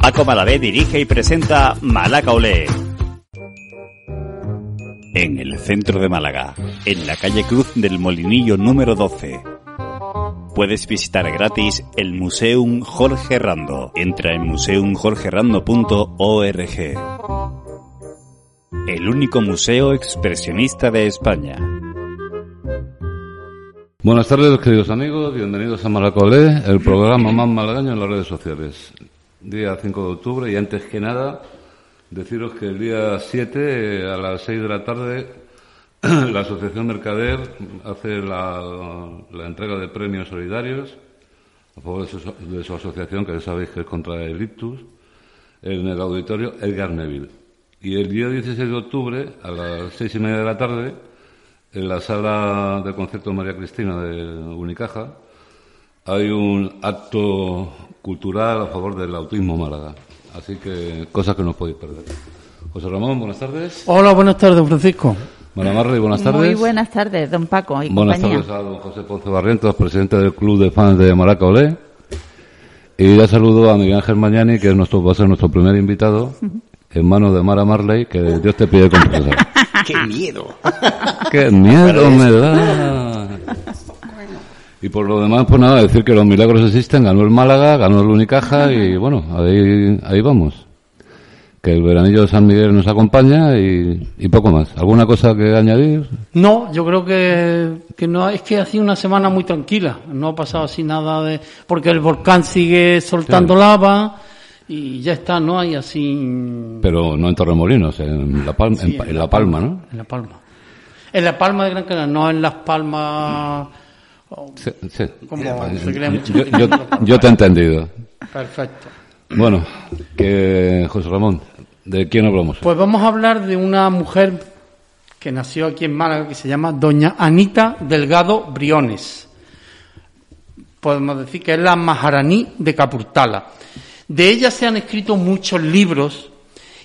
Paco Malavé dirige y presenta Malaca Olé. En el centro de Málaga, en la calle Cruz del Molinillo número 12. Puedes visitar gratis el Museum Jorge Rando. Entra en museumjorgerando.org. El único museo expresionista de España. Buenas tardes, queridos amigos. Bienvenidos a Malacolé, el programa más malagaño en las redes sociales. Día 5 de octubre y antes que nada, deciros que el día 7 a las 6 de la tarde la Asociación Mercader hace la, entrega de premios solidarios a favor de su, de su asociación, que ya sabéis que es contra el ictus, en el auditorio Edgar Neville. Y el día 16 de octubre, a las seis y media de la tarde, en la sala de concierto María Cristina de Unicaja, hay un acto cultural a favor del autismo Málaga. Así que cosas que no os podéis perder. José Ramón, buenas tardes. Hola, buenas tardes, Francisco. Mara Marley, buenas tardes. Muy buenas tardes, don Paco y Buenas compañía. tardes a don José Ponce Barrientos, presidente del Club de Fans de Maraca Olé. Y ya saludo a Miguel Ángel Mañani, que es nuestro, va a ser nuestro primer invitado, en manos de Mara Marley, que Dios te pide confesar. ¡Qué miedo! ¡Qué miedo me da! Y por lo demás, pues nada, decir que los milagros existen. Ganó el Málaga, ganó el Unicaja y bueno, ahí, ahí vamos. Que el veranillo de San Miguel nos acompaña y, y poco más. ¿Alguna cosa que añadir? No, yo creo que, que no, es que ha sido una semana muy tranquila. No ha pasado así nada de, porque el volcán sigue soltando lava y ya está, no hay así. Pero no en Torremolinos, en La Palma, Sí, en, en La Palma, ¿no? En La Palma. En La Palma de Gran Canaria, no en Las Palmas. Como se. Yo, yo- yo te he entendido. Perfecto. Bueno, que José Ramón, ¿de quién hablamos? Pues vamos a hablar de una mujer que nació aquí en Málaga que se llama Doña Anita Delgado Briones. Podemos decir que es la Maharaní de Capurtala. De ella se han escrito muchos libros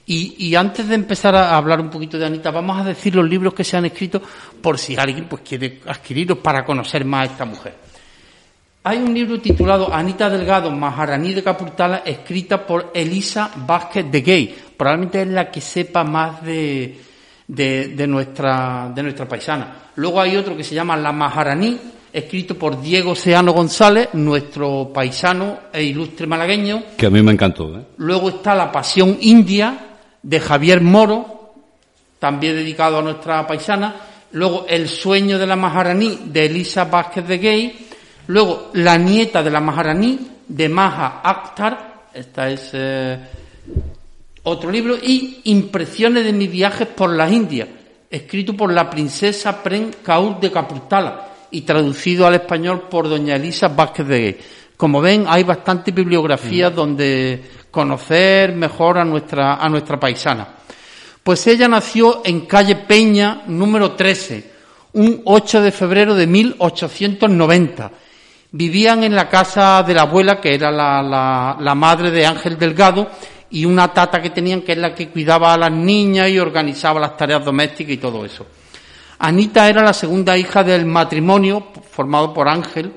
y, y antes de empezar a hablar un poquito de Anita, vamos a decir los libros que se han escrito por si alguien pues quiere adquirirlos para conocer más a esta mujer. Hay un libro titulado Anita Delgado, Maharaní de Capurtala, escrita por Elisa Vázquez de Gay. Probablemente es la que sepa más de, de, de nuestra, de nuestra paisana. Luego hay otro que se llama La Maharaní, escrito por Diego Seano González, nuestro paisano e ilustre malagueño. Que a mí me encantó, ¿eh? Luego está La Pasión India, de Javier Moro, también dedicado a nuestra paisana. Luego El sueño de la Maharaní, de Elisa Vázquez de Gay. Luego La nieta de la Maharaní, de Maha Akhtar. Esta es eh, otro libro. Y Impresiones de mis viajes por las Indias, escrito por la princesa Pren Kaur de Capurtala y traducido al español por doña Elisa Vázquez de Gay. Como ven, hay bastante bibliografía donde conocer mejor a nuestra, a nuestra paisana. Pues ella nació en calle Peña, número 13, un 8 de febrero de 1890. Vivían en la casa de la abuela, que era la, la- la madre de Ángel Delgado, y una tata que tenían, que es la que cuidaba a las niñas y organizaba las tareas domésticas y todo eso. Anita era la segunda hija del matrimonio formado por Ángel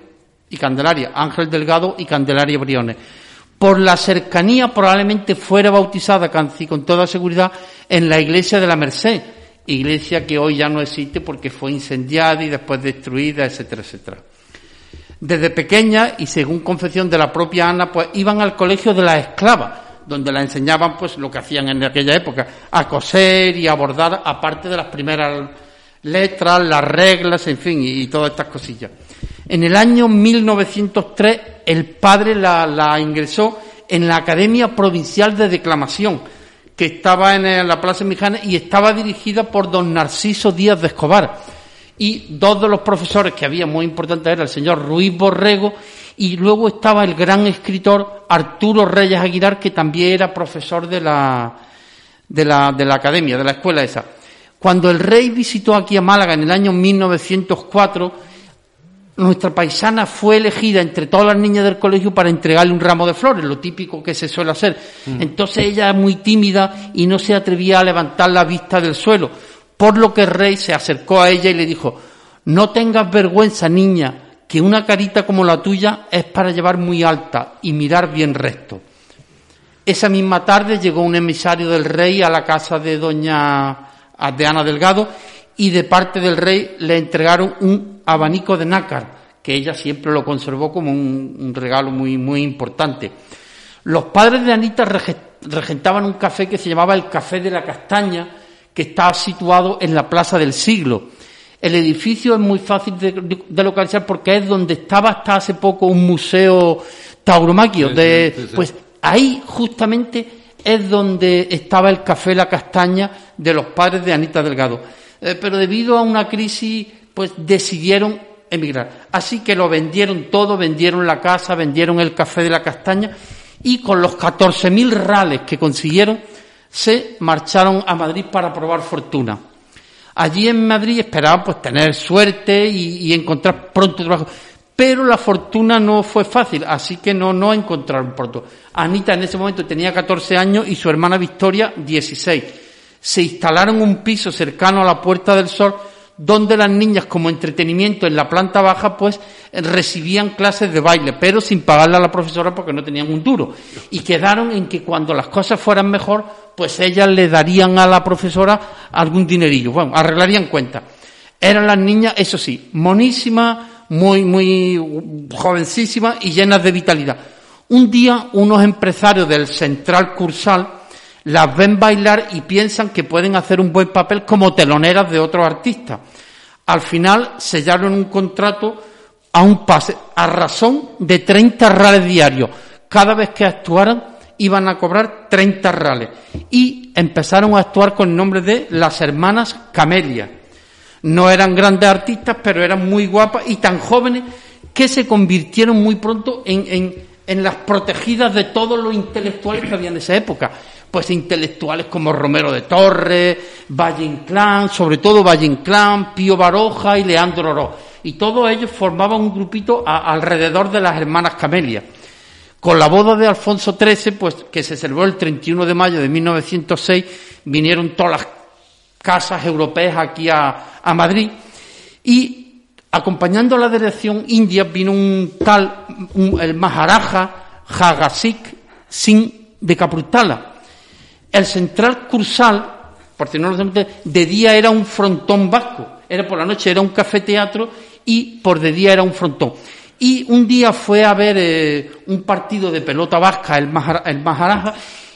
y Candelaria, Ángel Delgado y Candelaria Briones. Por la cercanía probablemente fuera bautizada casi con toda seguridad en la iglesia de la Merced, iglesia que hoy ya no existe porque fue incendiada y después destruida, etcétera, etcétera. Desde pequeña, y según confesión de la propia Ana, pues iban al colegio de las esclavas, donde la enseñaban pues lo que hacían en aquella época, a coser y a bordar, aparte de las primeras letras, las reglas, en fin, y, y todas estas cosillas. En el año 1903, el padre la, ingresó en la Academia Provincial de Declamación, que estaba en eh, la Plaza Mijanes y estaba dirigida por don Narciso Díaz de Escobar. Y dos de los profesores que había muy importantes era el señor Ruiz Borrego Y luego estaba el gran escritor Arturo Reyes Aguilar, que también era profesor de la, de la, de la academia, de la escuela esa. Cuando el rey visitó aquí a Málaga en el año 1904, nuestra paisana fue elegida entre todas las niñas del colegio para entregarle un ramo de flores, lo típico que se suele hacer. Mm. Entonces ella es muy tímida y no se atrevía a levantar la vista del suelo, por lo que el rey se acercó a ella y le dijo, no tengas vergüenza, niña, que una carita como la tuya es para llevar muy alta y mirar bien recto. Esa misma tarde llegó un emisario del rey a la casa de doña de Ana Delgado y de parte del rey le entregaron un abanico de nácar, que ella siempre lo conservó como un, regalo muy, muy importante. Los padres de Anita regentaban un café que se llamaba el Café de la Castaña, que estaba situado en la Plaza del Siglo. El edificio es muy fácil de, localizar porque es donde estaba hasta hace poco un museo tauromaquio. de, Pues ahí justamente es donde estaba el Café La Castaña de los padres de Anita Delgado. Eh, pero debido a una crisis, pues decidieron emigrar. Así que lo vendieron todo, vendieron la casa, vendieron el Café de la Castaña y con los 14.000 rales que consiguieron, se marcharon a Madrid para probar fortuna. Allí en Madrid esperaban pues tener suerte y, encontrar pronto trabajo. Pero la fortuna no fue fácil, así que no, no encontraron pronto. Anita en ese momento tenía 14 años y su hermana Victoria 16. Se instalaron un piso cercano a la Puerta del Sol donde las niñas como entretenimiento en la planta baja pues recibían clases de baile, pero sin pagarle a la profesora porque no tenían un duro. Y quedaron en que cuando las cosas fueran mejor, pues ellas le darían a la profesora algún dinerillo. Bueno, arreglarían cuenta. Eran las niñas, eso sí, monísimas, muy, muy jovencísimas y llenas de vitalidad. Un día unos empresarios del Central Cursal las ven bailar y piensan que pueden hacer un buen papel como teloneras de otros artistas. Al final sellaron un contrato a un pase, a razón de 30 rales diarios. Cada vez que actuaran iban a cobrar 30 rales. Y empezaron a actuar con el nombre de las hermanas Camelia. No eran grandes artistas, pero eran muy guapas y tan jóvenes que se convirtieron muy pronto en las protegidas de todos los intelectuales que había en esa época pues intelectuales como Romero de Torres, Valle Inclán, sobre todo Valle Inclán, Pío Baroja y Leandro Oro. Y todos ellos formaban un grupito alrededor de las hermanas Camelia. Con la boda de Alfonso XIII, pues que se celebró el 31 de mayo de 1906, vinieron todas las casas europeas aquí a, a Madrid y acompañando a la delegación india vino un tal, el Maharaja Jagasik Singh de Caprutala, el central cursal, por si no lo de día era un frontón vasco, era por la noche era un café teatro y por de día era un frontón. Y un día fue a ver eh, un partido de pelota vasca, el, Maharaja,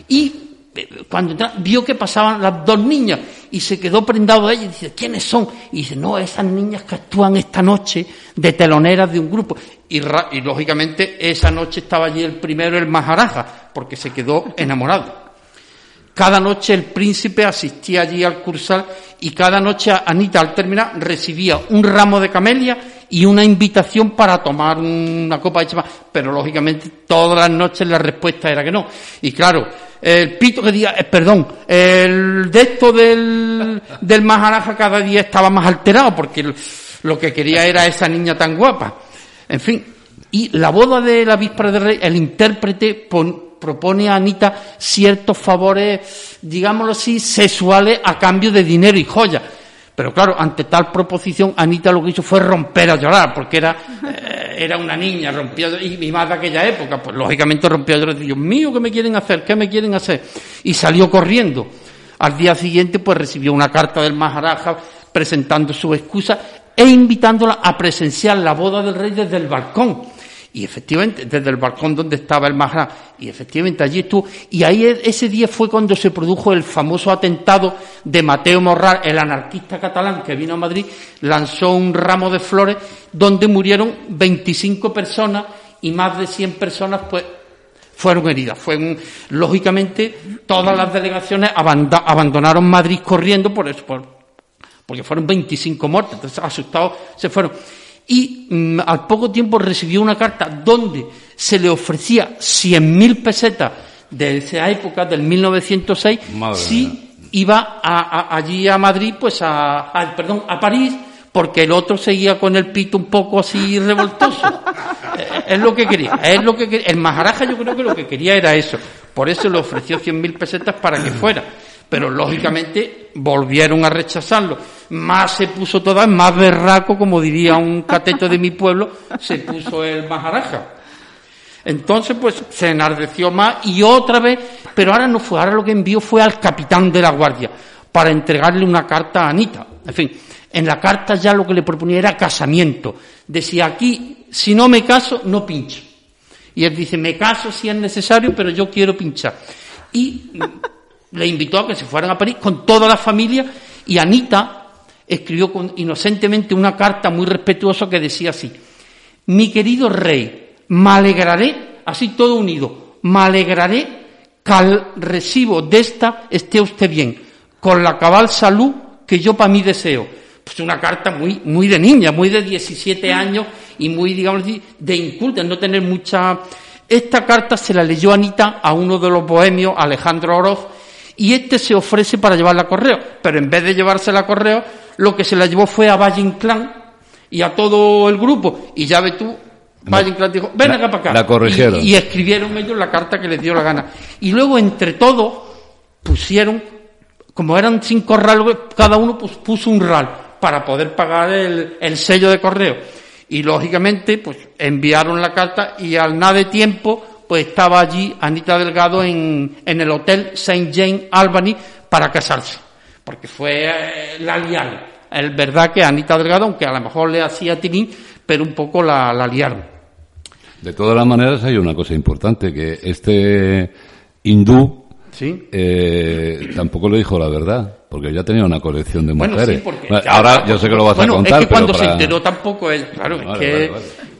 y eh, cuando entró, vio que pasaban las dos niñas y se quedó prendado de ellas y dice, ¿quiénes son? Y dice, no, esas niñas que actúan esta noche de teloneras de un grupo. Y, y lógicamente esa noche estaba allí el primero, el Maharaja, porque se quedó enamorado. Cada noche el príncipe asistía allí al cursal y cada noche Anita al terminar recibía un ramo de camelia y una invitación para tomar una copa de champán. Pero lógicamente todas las noches la respuesta era que no. Y claro, el pito que día, eh, perdón, el de esto del, del Maharaja cada día estaba más alterado porque lo que quería era esa niña tan guapa. En fin, y la boda de la víspera del rey, el intérprete pon, propone a Anita ciertos favores, digámoslo así, sexuales a cambio de dinero y joyas. Pero claro, ante tal proposición, Anita lo que hizo fue romper a llorar, porque era, eh, era una niña, rompió, y, más de aquella época, pues lógicamente rompió a llorar, Dios mío, ¿qué me quieren hacer? ¿Qué me quieren hacer? Y salió corriendo. Al día siguiente, pues recibió una carta del Maharaja presentando su excusa e invitándola a presenciar la boda del rey desde el balcón. Y efectivamente, desde el balcón donde estaba el Mahra, y efectivamente allí estuvo. Y ahí e, ese día fue cuando se produjo el famoso atentado de Mateo Morral, el anarquista catalán que vino a Madrid, lanzó un ramo de flores donde murieron 25 personas y más de 100 personas pues fueron heridas. Fue lógicamente todas las delegaciones abandonaron Madrid corriendo por eso, porque fueron 25 muertos, entonces asustados se fueron. Y mm, al poco tiempo recibió una carta donde se le ofrecía 100.000 pesetas de esa época, del 1906, si iba allí a Madrid, pues a, perdón, a París, porque el otro seguía con el pito un poco así revoltoso. Eh, es lo que quería, es lo que quería. El Maharaja yo creo que lo que quería era eso. Por eso le ofreció 100.000 pesetas para que fuera. Pero lógicamente volvieron a rechazarlo. Más se puso toda, más berraco, como diría un cateto de mi pueblo, se puso el Maharaja. Entonces, pues se enardeció más y otra vez, pero ahora no fue, ahora lo que envió fue al capitán de la guardia para entregarle una carta a Anita. En fin, en la carta ya lo que le proponía era casamiento. Decía aquí, si no me caso, no pincho. Y él dice, me caso si es necesario, pero yo quiero pinchar. Y le invitó a que se fueran a París con toda la familia y Anita escribió inocentemente una carta muy respetuosa que decía así, mi querido rey, me alegraré, así todo unido, me alegraré que al recibo de esta esté usted bien, con la cabal salud que yo para mí deseo pues una carta muy, muy de niña, muy de 17 años y muy, digamos, de inculta, no tener mucha... Esta carta se la leyó Anita a uno de los bohemios, Alejandro Oroz, y este se ofrece para llevarla a correo, pero en vez de llevársela a correo, lo que se la llevó fue a Valle Inclán y a todo el grupo, y ya ves tú, Valle Inclán dijo, ven acá para acá. La corrigieron. Y, y escribieron ellos la carta que les dio la gana. Y luego, entre todos, pusieron, como eran cinco rales, cada uno pues, puso un ral para poder pagar el, sello de correo. Y lógicamente, pues enviaron la carta y al nada de tiempo, pues estaba allí Anita Delgado en, en el hotel St. James Albany para casarse. Porque fue eh, la liaron. Es verdad que Anita Delgado, aunque a lo mejor le hacía tirín, pero un poco la, la liaron. De todas las maneras, hay una cosa importante, que este hindú ¿Sí? Eh, tampoco le dijo la verdad, porque ya tenía una colección de mujeres. Ahora yo sé que lo vas a contar. Es que cuando se enteró tampoco él, claro, es que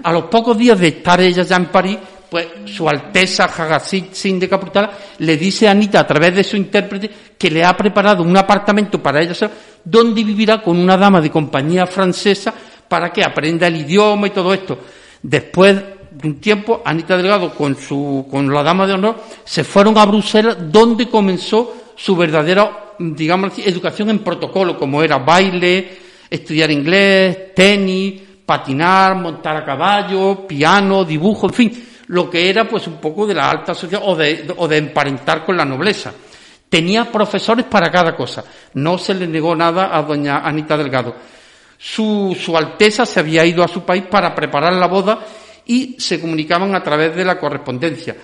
a los pocos días de estar ella ya en París, pues su Alteza Hagassit Sin de Capurtala le dice a Anita a través de su intérprete que le ha preparado un apartamento para ella donde vivirá con una dama de compañía francesa para que aprenda el idioma y todo esto. Después un tiempo, Anita Delgado con, su, con la dama de honor se fueron a Bruselas, donde comenzó su verdadera, digamos, educación en protocolo, como era baile, estudiar inglés, tenis, patinar, montar a caballo, piano, dibujo, en fin, lo que era pues un poco de la alta sociedad o de, o de emparentar con la nobleza. Tenía profesores para cada cosa. No se le negó nada a doña Anita Delgado. Su, su Alteza se había ido a su país para preparar la boda y se comunicaban a través de la correspondencia.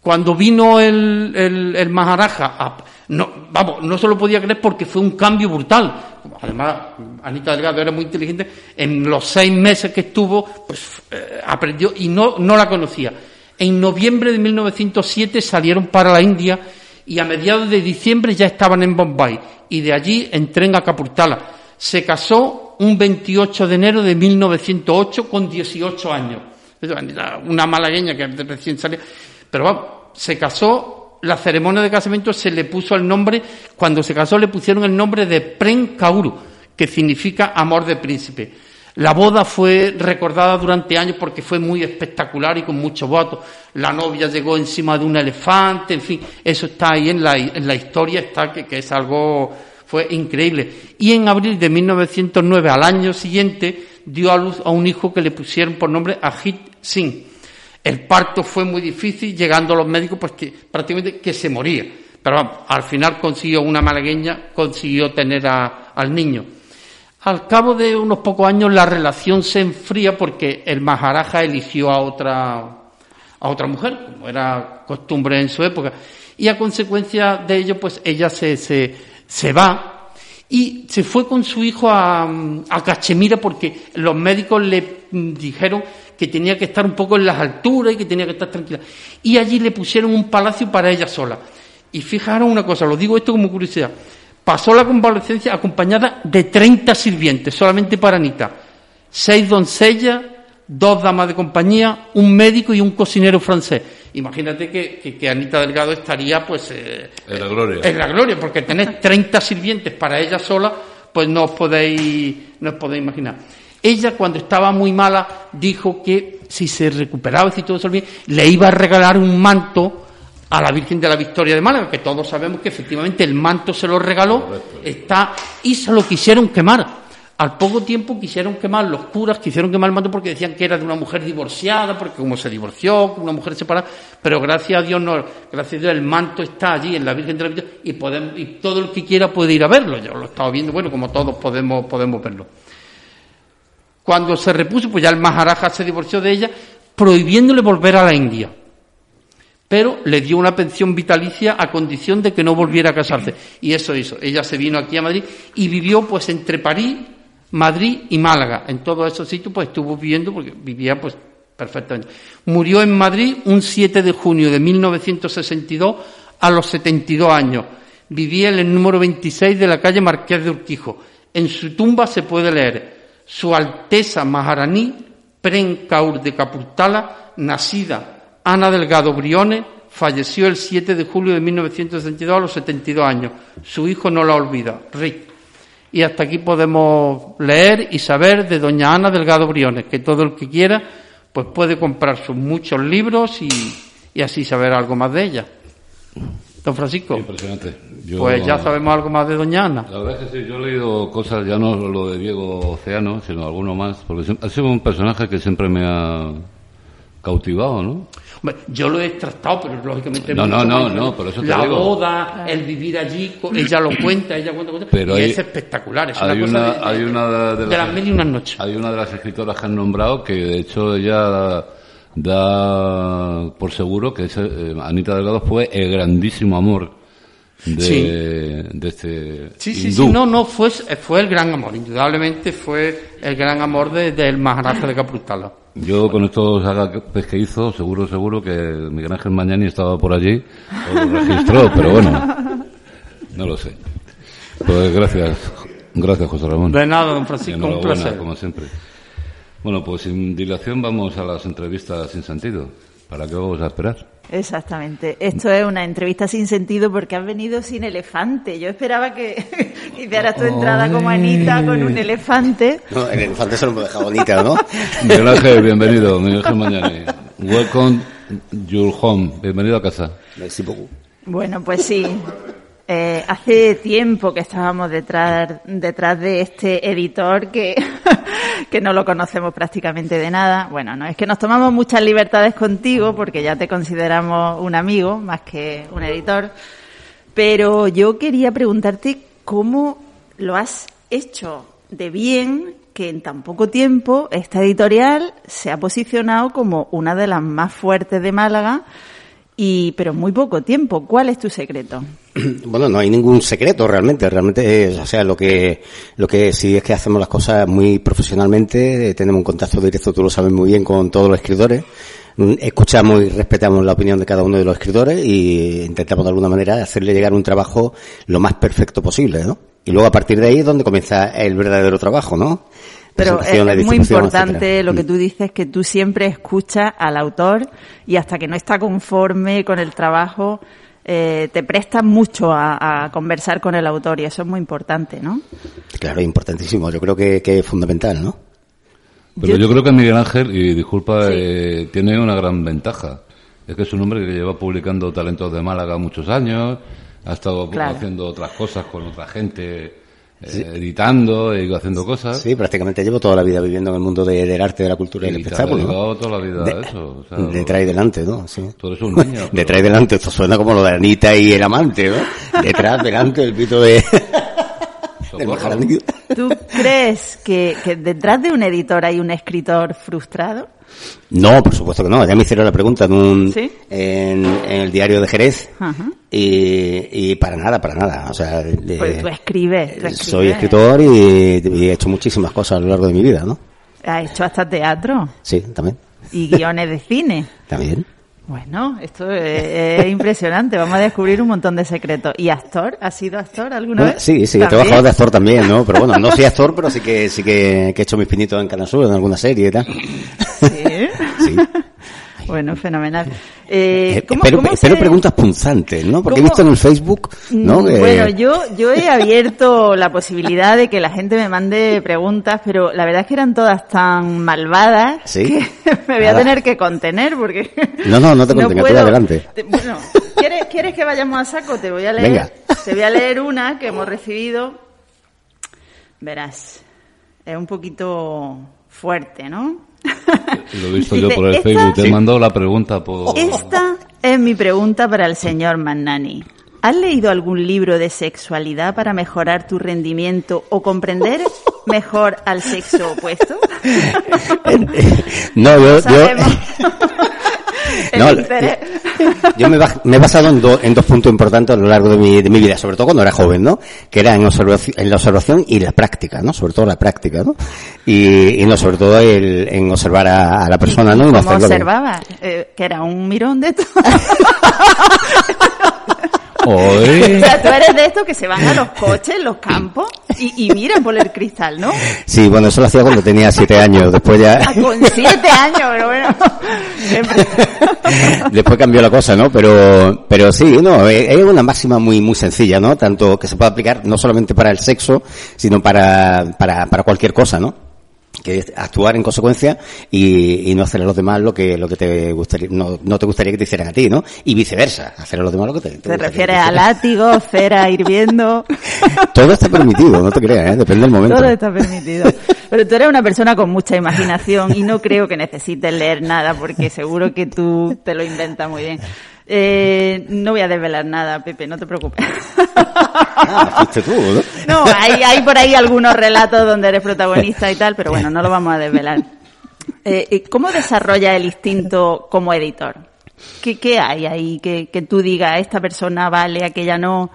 Cuando vino el, el, Maharaja, no, vamos, no se lo podía creer porque fue un cambio brutal. Además, Anita Delgado era muy inteligente. En los seis meses que estuvo, pues eh, aprendió y no, no la conocía. En noviembre de 1907 salieron para la India y a mediados de diciembre ya estaban en Bombay y de allí en tren a Capurtala. Se casó un 28 de enero de 1908 con 18 años una malagueña que recién salió. Pero vamos, se casó, la ceremonia de casamiento se le puso el nombre, cuando se casó le pusieron el nombre de Pren Kauru, que significa amor de príncipe. La boda fue recordada durante años porque fue muy espectacular y con muchos votos. La novia llegó encima de un elefante, en fin, eso está ahí en la, en la historia, está que, que es algo, fue increíble. Y en abril de 1909, al año siguiente, dio a luz a un hijo que le pusieron por nombre Ajit Singh. El parto fue muy difícil, llegando a los médicos, pues que prácticamente que se moría. Pero al final consiguió una malagueña, consiguió tener al niño. Al cabo de unos pocos años la relación se enfría porque el Maharaja eligió a otra, a otra mujer, como era costumbre en su época. Y a consecuencia de ello, pues ella se, se, se va y se fue con su hijo a, a Cachemira porque los médicos le dijeron que tenía que estar un poco en las alturas y que tenía que estar tranquila. Y allí le pusieron un palacio para ella sola. Y fijaros una cosa, lo digo esto como curiosidad. Pasó la convalecencia acompañada de 30 sirvientes, solamente para Anita. Seis doncellas, dos damas de compañía, un médico y un cocinero francés. Imagínate que, Anita Delgado estaría pues eh, en la gloria. En la gloria, porque tener 30 sirvientes para ella sola, pues no os podéis, no os podéis imaginar. Ella, cuando estaba muy mala, dijo que si se recuperaba y si todo se bien, le iba a regalar un manto a la Virgen de la Victoria de Málaga, que todos sabemos que efectivamente el manto se lo regaló, está, y se lo quisieron quemar. Al poco tiempo quisieron quemar, los curas quisieron quemar el manto porque decían que era de una mujer divorciada, porque como se divorció, una mujer separada, pero gracias a Dios no, gracias a Dios el manto está allí en la Virgen de la Victoria y, podemos, y todo el que quiera puede ir a verlo. Yo lo he estado viendo, bueno, como todos podemos, podemos verlo. Cuando se repuso, pues ya el Maharaja se divorció de ella, prohibiéndole volver a la India pero le dio una pensión vitalicia a condición de que no volviera a casarse. Y eso hizo. Ella se vino aquí a Madrid y vivió pues entre París, Madrid y Málaga. En todos esos sitios pues estuvo viviendo porque vivía pues perfectamente. Murió en Madrid un 7 de junio de 1962 a los 72 años. Vivía en el número 26 de la calle Marqués de Urquijo. En su tumba se puede leer Su Alteza Maharaní Prencaur de Capurtala, nacida Ana Delgado Briones falleció el 7 de julio de 1962 a los 72 años. Su hijo no la olvida, Rick. Y hasta aquí podemos leer y saber de doña Ana Delgado Briones, que todo el que quiera pues puede comprar sus muchos libros y, así saber algo más de ella. Don Francisco. Impresionante. Pues ya sabemos algo más de Doña Ana. La verdad es que sí, yo he leído cosas, ya no lo de Diego Oceano, sino alguno más, porque ha sido un personaje que siempre me ha cautivado, ¿no? Yo lo he tratado, pero lógicamente... No, no, no, no, por eso te La boda, el vivir allí, ella lo cuenta, ella cuenta, cuenta pero y es espectacular. Es hay una, cosa de, hay una de, las, mil y unas noches. Hay una de las escritoras que han nombrado que, de hecho, ella da, por seguro que eh, Anita Delgado fue el grandísimo amor de, de este sí sí sí no no fue fue el gran amor indudablemente fue el gran amor del de, Maharaja de Caprutala yo con estos agapes que hizo, seguro, seguro que Miguel Ángel Mañani estaba por allí, o lo registró, pero bueno, no lo sé. Pues gracias, gracias José Ramón. De nada, don Francisco, un placer. como siempre. Bueno, pues sin dilación vamos a las entrevistas sin sentido. ¿Para qué vamos a esperar? Exactamente. Esto es una entrevista sin sentido porque has venido sin elefante. Yo esperaba que hicieras tu entrada como Anita con un elefante. No, el elefante se lo hemos dejado bonita, ¿no? Miguel Ángel, bienvenido. Miguel Ángel Mañani. Welcome your home. Bienvenido a casa. Bueno, pues sí. Eh, hace tiempo que estábamos detrás, detrás de este editor que, que no lo conocemos prácticamente de nada. Bueno, no es que nos tomamos muchas libertades contigo porque ya te consideramos un amigo más que un editor. Pero yo quería preguntarte cómo lo has hecho de bien que en tan poco tiempo esta editorial se ha posicionado como una de las más fuertes de Málaga y pero muy poco tiempo. ¿Cuál es tu secreto? Bueno, no hay ningún secreto realmente. Realmente, es, o sea, lo que lo que sí es que hacemos las cosas muy profesionalmente. tenemos un contacto directo, tú lo sabes muy bien, con todos los escritores. Escuchamos y respetamos la opinión de cada uno de los escritores y intentamos de alguna manera hacerle llegar un trabajo lo más perfecto posible, ¿no? Y luego a partir de ahí es donde comienza el verdadero trabajo, ¿no? Pero es, muy importante lo que mm. tú dices, que tú siempre escuchas al autor y hasta que no está conforme con el trabajo, eh, te prestas mucho a, conversar con el autor y eso es muy importante, ¿no? Claro, importantísimo. Yo creo que, es fundamental, ¿no? Pero yo, creo que Miguel Ángel, y disculpa, eh, tiene una gran ventaja. Es que es un hombre que lleva publicando Talentos de Málaga muchos años, ha estado haciendo otras cosas con otra gente eh, editando y haciendo cosas. Sí, prácticamente llevo toda la vida viviendo en el mundo del arte, de la cultura y, el espectáculo. ¿no? toda la vida de, eso. detrás y delante, ¿no? Sí. Tú eres un niño. Detrás y delante, esto suena como lo de Anita y el amante, ¿no? detrás, delante, el pito de... ¿Tú crees que, que detrás de un editor hay un escritor frustrado? No, por supuesto que no. Ya me hicieron la pregunta en, un, en, el diario de Jerez y, para nada, para nada. O sea, pues tú escribes, Soy escritor y, he hecho muchísimas cosas a lo largo de mi vida, ¿no? ¿Has hecho hasta teatro? Sí, también. ¿Y guiones de cine? También. Bueno, esto es, impresionante. Vamos a descubrir un montón de secretos. ¿Y actor? ¿Has sido actor alguna vez? Sí, sí, he trabajado de actor también, ¿no? Pero bueno, no soy actor, pero sí que sí que, he hecho mis pinitos en Canal Sur, en alguna serie y tal. ¿Sí? sí. Bueno, fenomenal. Eh, Eh, ¿cómo- pero, cómo pero se- preguntas punzantes, ¿no? Porque he visto en el Facebook, ¿no? Mm, Que- Bueno, yo, yo he abierto la posibilidad de que la gente me mande preguntas, pero la verdad es que eran todas tan malvadas Sí. que me voy a tener que contener porque... No, no, no te contengas, puedo. adelante. Te- bueno, ¿quieres, ¿quieres que vayamos a saco? Te voy a leer, Venga. te voy a leer una que hemos recibido. Verás, es un poquito fuerte, ¿no? Lo he visto Dice, yo por el "Esta- Facebook. Te he mandado la pregunta por... Esta es mi pregunta para el señor Magnani. ¿Has leído algún libro de sexualidad para mejorar tu rendimiento o comprender mejor al sexo opuesto? no, yo, yo, No, yo me, me he basado en, do- en dos puntos importantes a lo largo de mi, de mi vida, sobre todo cuando era joven, ¿no? Que era en, observaci- en la observación y la práctica, ¿no? Sobre todo la práctica, ¿no? Y, y no, sobre todo el, en observar a, a la persona, ¿no? Y ¿Cómo observabas? Eh, que era un mirón de todo. Oye. o sea, tú eres de estos que se van a los coches, los campos, y, y miran por el cristal, ¿no? Sí, bueno, eso lo hacía cuando tenía siete años, después ya... Ah, con siete años, pero bueno. siempre. Después cambió la cosa, ¿no? Pero, pero sí, no, es es una máxima muy, muy sencilla, ¿no? Tanto que se puede aplicar no solamente para el sexo, sino para, para, para cualquier cosa, ¿no? Que es actuar en consecuencia y, y no hacer a los demás lo que, lo que te gustaría, no, no te gustaría que te hicieran a ti, ¿no? Y viceversa, hacer a los demás lo que te, te ¿Te refieres a látigo, cera hirviendo? Todo está permitido, no te creas, ¿eh? Depende del momento. Todo está permitido. Pero tú eres una persona con mucha imaginación y no creo que necesites leer nada porque seguro que tú te lo inventas muy bien. Eh, no voy a desvelar nada, Pepe, no te preocupes. Ah, fuiste tú, ¿no? No, hay, hay por ahí algunos relatos donde eres protagonista y tal, pero bueno, no lo vamos a desvelar. Eh, eh, ¿Cómo desarrolla el instinto como editor? ¿Qué, qué hay ahí que, que tú digas, esta persona vale, aquella no?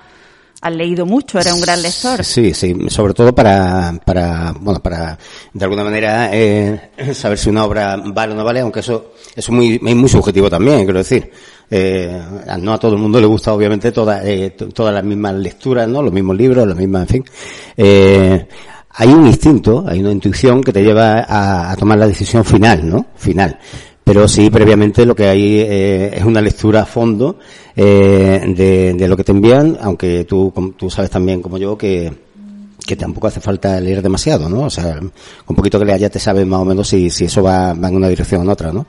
Has leído mucho, eres un gran lector. Sí, sí, sobre todo para, para, bueno, para, de alguna manera, eh, saber si una obra vale o no vale, aunque eso, eso es muy, muy subjetivo también, quiero decir. Eh, no a todo el mundo le gusta, obviamente, toda, eh, to- todas las mismas lecturas, ¿no? Los mismos libros, las mismas, en fin. Eh, hay un instinto, hay una intuición que te lleva a, a tomar la decisión final, ¿no? Final. Pero sí, previamente lo que hay eh, es una lectura a fondo eh, de, lo que te envían, aunque tú, tú sabes también como yo que, que tampoco hace falta leer demasiado, ¿no? O sea, con poquito que leas ya te sabes más o menos si, si eso va, va en una dirección o en otra, ¿no?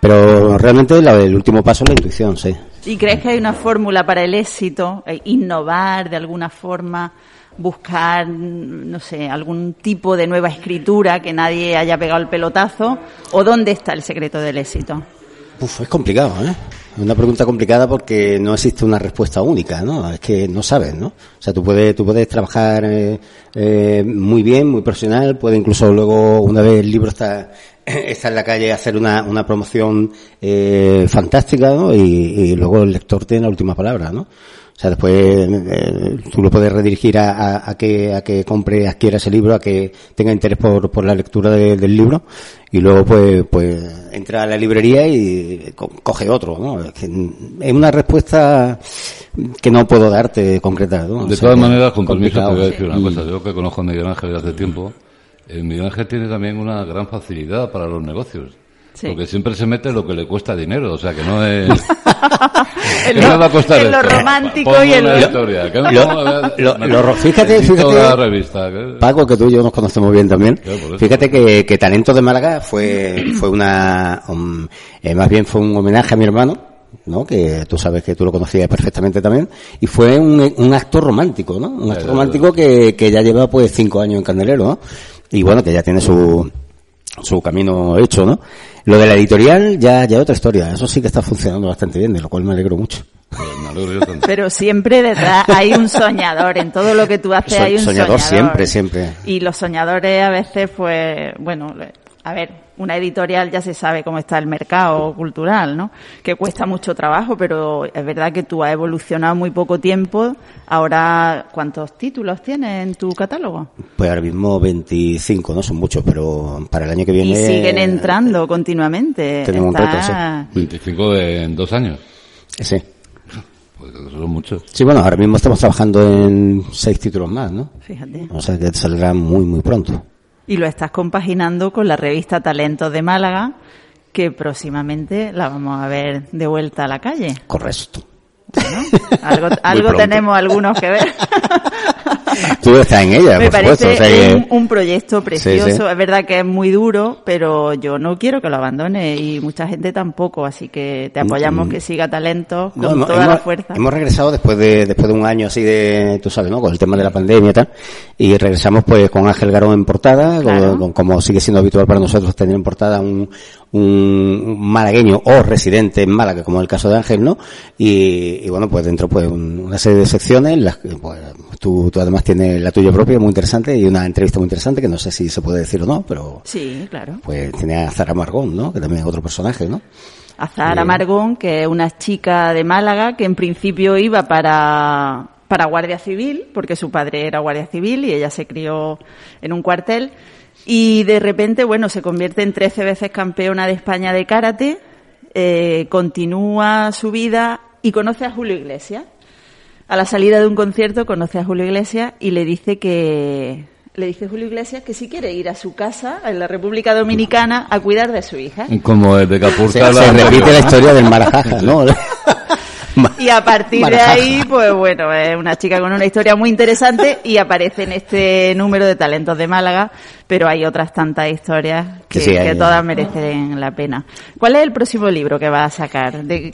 Pero realmente la- el último paso es la intuición, sí. ¿Y crees que hay una fórmula para el éxito? Innovar de alguna forma, buscar, no sé, algún tipo de nueva escritura que nadie haya pegado el pelotazo? ¿O dónde está el secreto del éxito? Uf, es complicado, ¿eh? Es una pregunta complicada porque no existe una respuesta única, ¿no? Es que no sabes, ¿no? O sea, tú puedes, tú puedes trabajar eh, eh, muy bien, muy profesional, puedes incluso luego, una vez el libro está, está en la calle, hacer una, una promoción eh, fantástica, ¿no? Y, y luego el lector tiene la última palabra, ¿no? O sea, después eh, tú lo puedes redirigir a, a- a que a que compre, adquiera ese libro, a que tenga interés por, por la lectura de- del libro y luego pues pues entra a la librería y co- coge otro, ¿no? Es, una respuesta que no puedo darte concreta, ¿no? O De sea, todas maneras, con permiso, te voy a decir una cosa. Yo que conozco a Miguel Ángel desde hace tiempo, eh, Miguel Ángel tiene también una gran facilidad para los negocios. Sí. Porque siempre se mete lo que le cuesta dinero, o sea que no es... En ¿Qué lo- me va a costar en lo esto? romántico y en lo- fíjate, fíjate. la revista. ¿qué? Paco, que tú y yo nos conocemos bien también. Fíjate que, que Talento de Málaga fue, fue una, um, eh, más bien fue un homenaje a mi hermano, ¿no? Que tú sabes que tú lo conocías perfectamente también. Y fue un, un acto romántico, ¿no? Un acto romántico que, que ya lleva pues cinco años en Candelero, ¿no? Y bueno, que ya tiene su, su camino hecho, ¿no? Lo de la editorial ya, ya es otra historia. Eso sí que está funcionando bastante bien, de lo cual me alegro mucho. Pues me alegro yo tanto. Pero siempre detrás hay un soñador. En todo lo que tú haces So- hay un soñador soñador. siempre, siempre. Y los soñadores a veces, pues, bueno, a ver, una editorial ya se sabe cómo está el mercado cultural, ¿no? Que cuesta mucho trabajo, pero es verdad que tú has evolucionado muy poco tiempo. Ahora, ¿cuántos títulos tienes en tu catálogo? Pues ahora mismo 25, no son muchos, pero para el año que viene... Y siguen entrando continuamente. tenemos un reto, Está- 25 de- en dos años. Sí. Pues eso son muchos. Sí, bueno, ahora mismo estamos trabajando en seis títulos más, ¿no? Fíjate. O sea que saldrá muy, muy pronto. Y lo estás compaginando con la revista Talentos de Málaga, que próximamente la vamos a ver de vuelta a la calle. Correcto. algo, algo tenemos algunos que ver. Tú estás en ella, Me por parece supuesto. o sea un, un proyecto precioso. Sí, sí. Es verdad que es muy duro, pero yo no quiero que lo abandone y mucha gente tampoco. Así que te apoyamos Mm. que siga talento con No, toda la fuerza. hemos regresado después de después de un año así de, tú sabes, ¿no? Con el tema de la pandemia y tal. Y regresamos pues con Ángel Garón en portada, Claro. con- como sigue siendo habitual para nosotros tener en portada un, un malagueño o residente en Málaga, como el caso de Ángel, ¿no? Y, y bueno, pues dentro pues un- una serie de secciones, las que, pues, tú, tú además tienes la tuya propia, muy interesante, y una entrevista muy interesante, que no sé si se puede decir o no, pero Sí, claro. pues tiene a Zara Margón, ¿no? Que también es otro personaje, ¿no? A Zahara Bien. Margón, que es una chica de Málaga que en principio iba para, para Guardia Civil, porque su padre era Guardia Civil y ella se crió en un cuartel. Y de repente, bueno, se convierte en 13 veces campeona de España de karate, eh, continúa su vida y conoce a Julio Iglesias. A la salida de un concierto conoce a Julio Iglesias y le dice que le dice Julio Iglesias que si quiere ir a su casa en la República Dominicana a cuidar de su hija. Como el de Se, repite la historia del Marajaja, ¿no? Y a partir de ahí, pues bueno, es una chica con una historia muy interesante y aparece en este número de talentos de Málaga, pero hay otras tantas historias que, Sí, sí, hay- que todas merecen la pena. ¿Cuál es el próximo libro que va a sacar? ¿De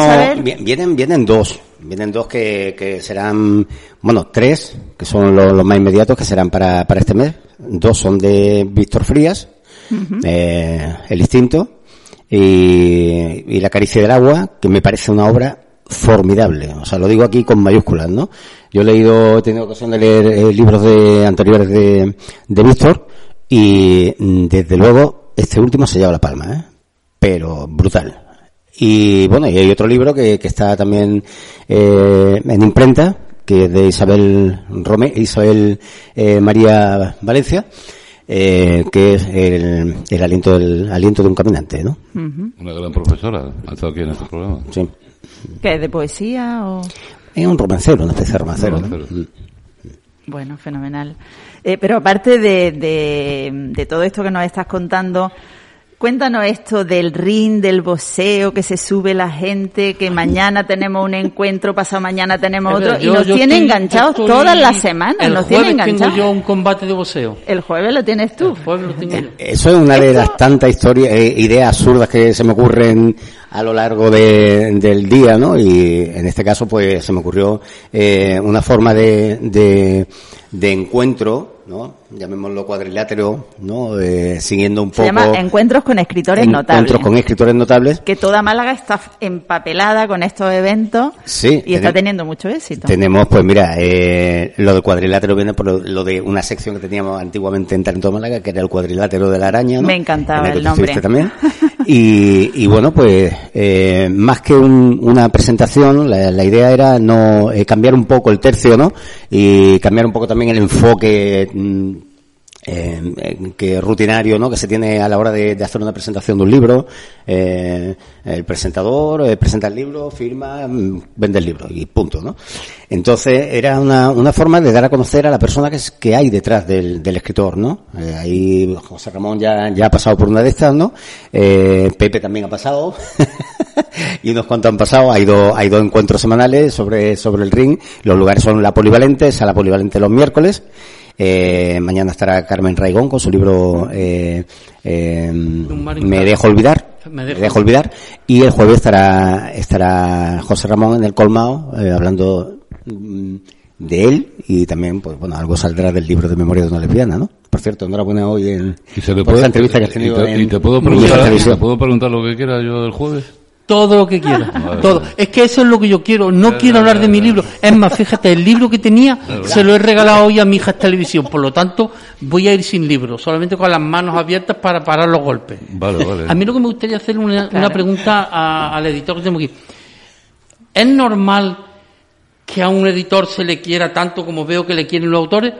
saber? vi- vienen, vienen dos, vienen dos que, que serán, bueno, tres, que son los, los más inmediatos, que serán para, para este mes. Dos son de Víctor Frías, eh, El Instinto, y, y La Caricia del Agua, que me parece una obra formidable. O sea, lo digo aquí con mayúsculas, ¿no? Yo he leído, he tenido ocasión de leer eh, libros de, anteriores de, de Víctor, y desde luego, este último se lleva la palma, ¿eh? Pero brutal. Y bueno, y hay otro libro que, que está también eh, en imprenta, que es de Isabel Rome, Isabel eh, María Valencia, eh, que es el, el aliento del aliento de un caminante, ¿no? Una gran profesora. Ha estado aquí en este programa. Sí. ¿Qué es de poesía o...? Es un romancero, una especie de romancero. ¿no? Romancero. Bueno, fenomenal. Eh, pero aparte de, de, de todo esto que nos estás contando, cuéntanos esto del ring, del boxeo, que se sube la gente, que mañana tenemos un encuentro, pasado mañana tenemos otro, y nos tiene estoy- enganchados estoy- todas las semanas, El nos tiene jueves tengo enganchados. yo un combate de boxeo. El jueves lo tienes tú. El jueves lo tengo yo. Eso es una de las tantas historias, eh, ideas absurdas que se me ocurren a lo largo de- del día, ¿no? Y en este caso, pues, se me ocurrió eh, una forma de, de, de encuentro, ¿no? Llamémoslo cuadrilátero, ¿no? Eh, siguiendo un Se poco... llama Encuentros con Escritores encuentros Notables. con escritores notables. Que toda Málaga está empapelada con estos eventos Sí, y está teniendo mucho éxito. Tenemos, pues mira, eh, lo del cuadrilátero viene por lo, lo de una sección que teníamos antiguamente en Talento Málaga, que era el cuadrilátero de la araña, ¿no? Me encantaba En que el nombre. también. Y, y bueno, pues eh, más que un- una presentación, la, la idea era no eh, cambiar un poco el tercio, ¿no? Y cambiar un poco también el enfoque eh, eh, que rutinario ¿no? que se tiene a la hora de, hacer una presentación de un libro eh, el presentador eh, presenta el libro firma mm, vende el libro y punto ¿no? entonces era una, una forma de dar a conocer a la persona que, es- que hay detrás del, del escritor ¿no? Eh, ahí José Ramón ya, ha pasado por una de estas ¿no? Pepe también ha pasado y unos cuantos han pasado hay dos hay dos encuentros semanales sobre sobre el ring los lugares son la polivalente es a la polivalente los miércoles eh, mañana estará Carmen Raigón con su libro eh, eh, Me dejo olvidar. Me Me dejo olvidar. Y el jueves estará estará José Ramón en el Colmao eh, hablando mm, de él y también, pues bueno, algo saldrá del libro de memoria de una lesbiana, ¿no? Por cierto, enhorabuena hoy en Y se le por puede- esa entrevista que has y tenido te, en, y te puedo preguntar, te televisión. puedo preguntar lo que quiera yo el jueves. Todo lo que quiera. Todo. Es que eso es lo que yo quiero. No quiero hablar de mi libro. Es más, fíjate, el libro que tenía se lo he regalado hoy a mi hija televisión. Por lo tanto, voy a ir sin libro, solamente con las manos abiertas para parar los golpes. Vale, vale. A mí lo que me gustaría hacer una, una pregunta a- al editor que tenemos aquí. ¿Es normal que a un editor se le quiera tanto como veo que le quieren los autores?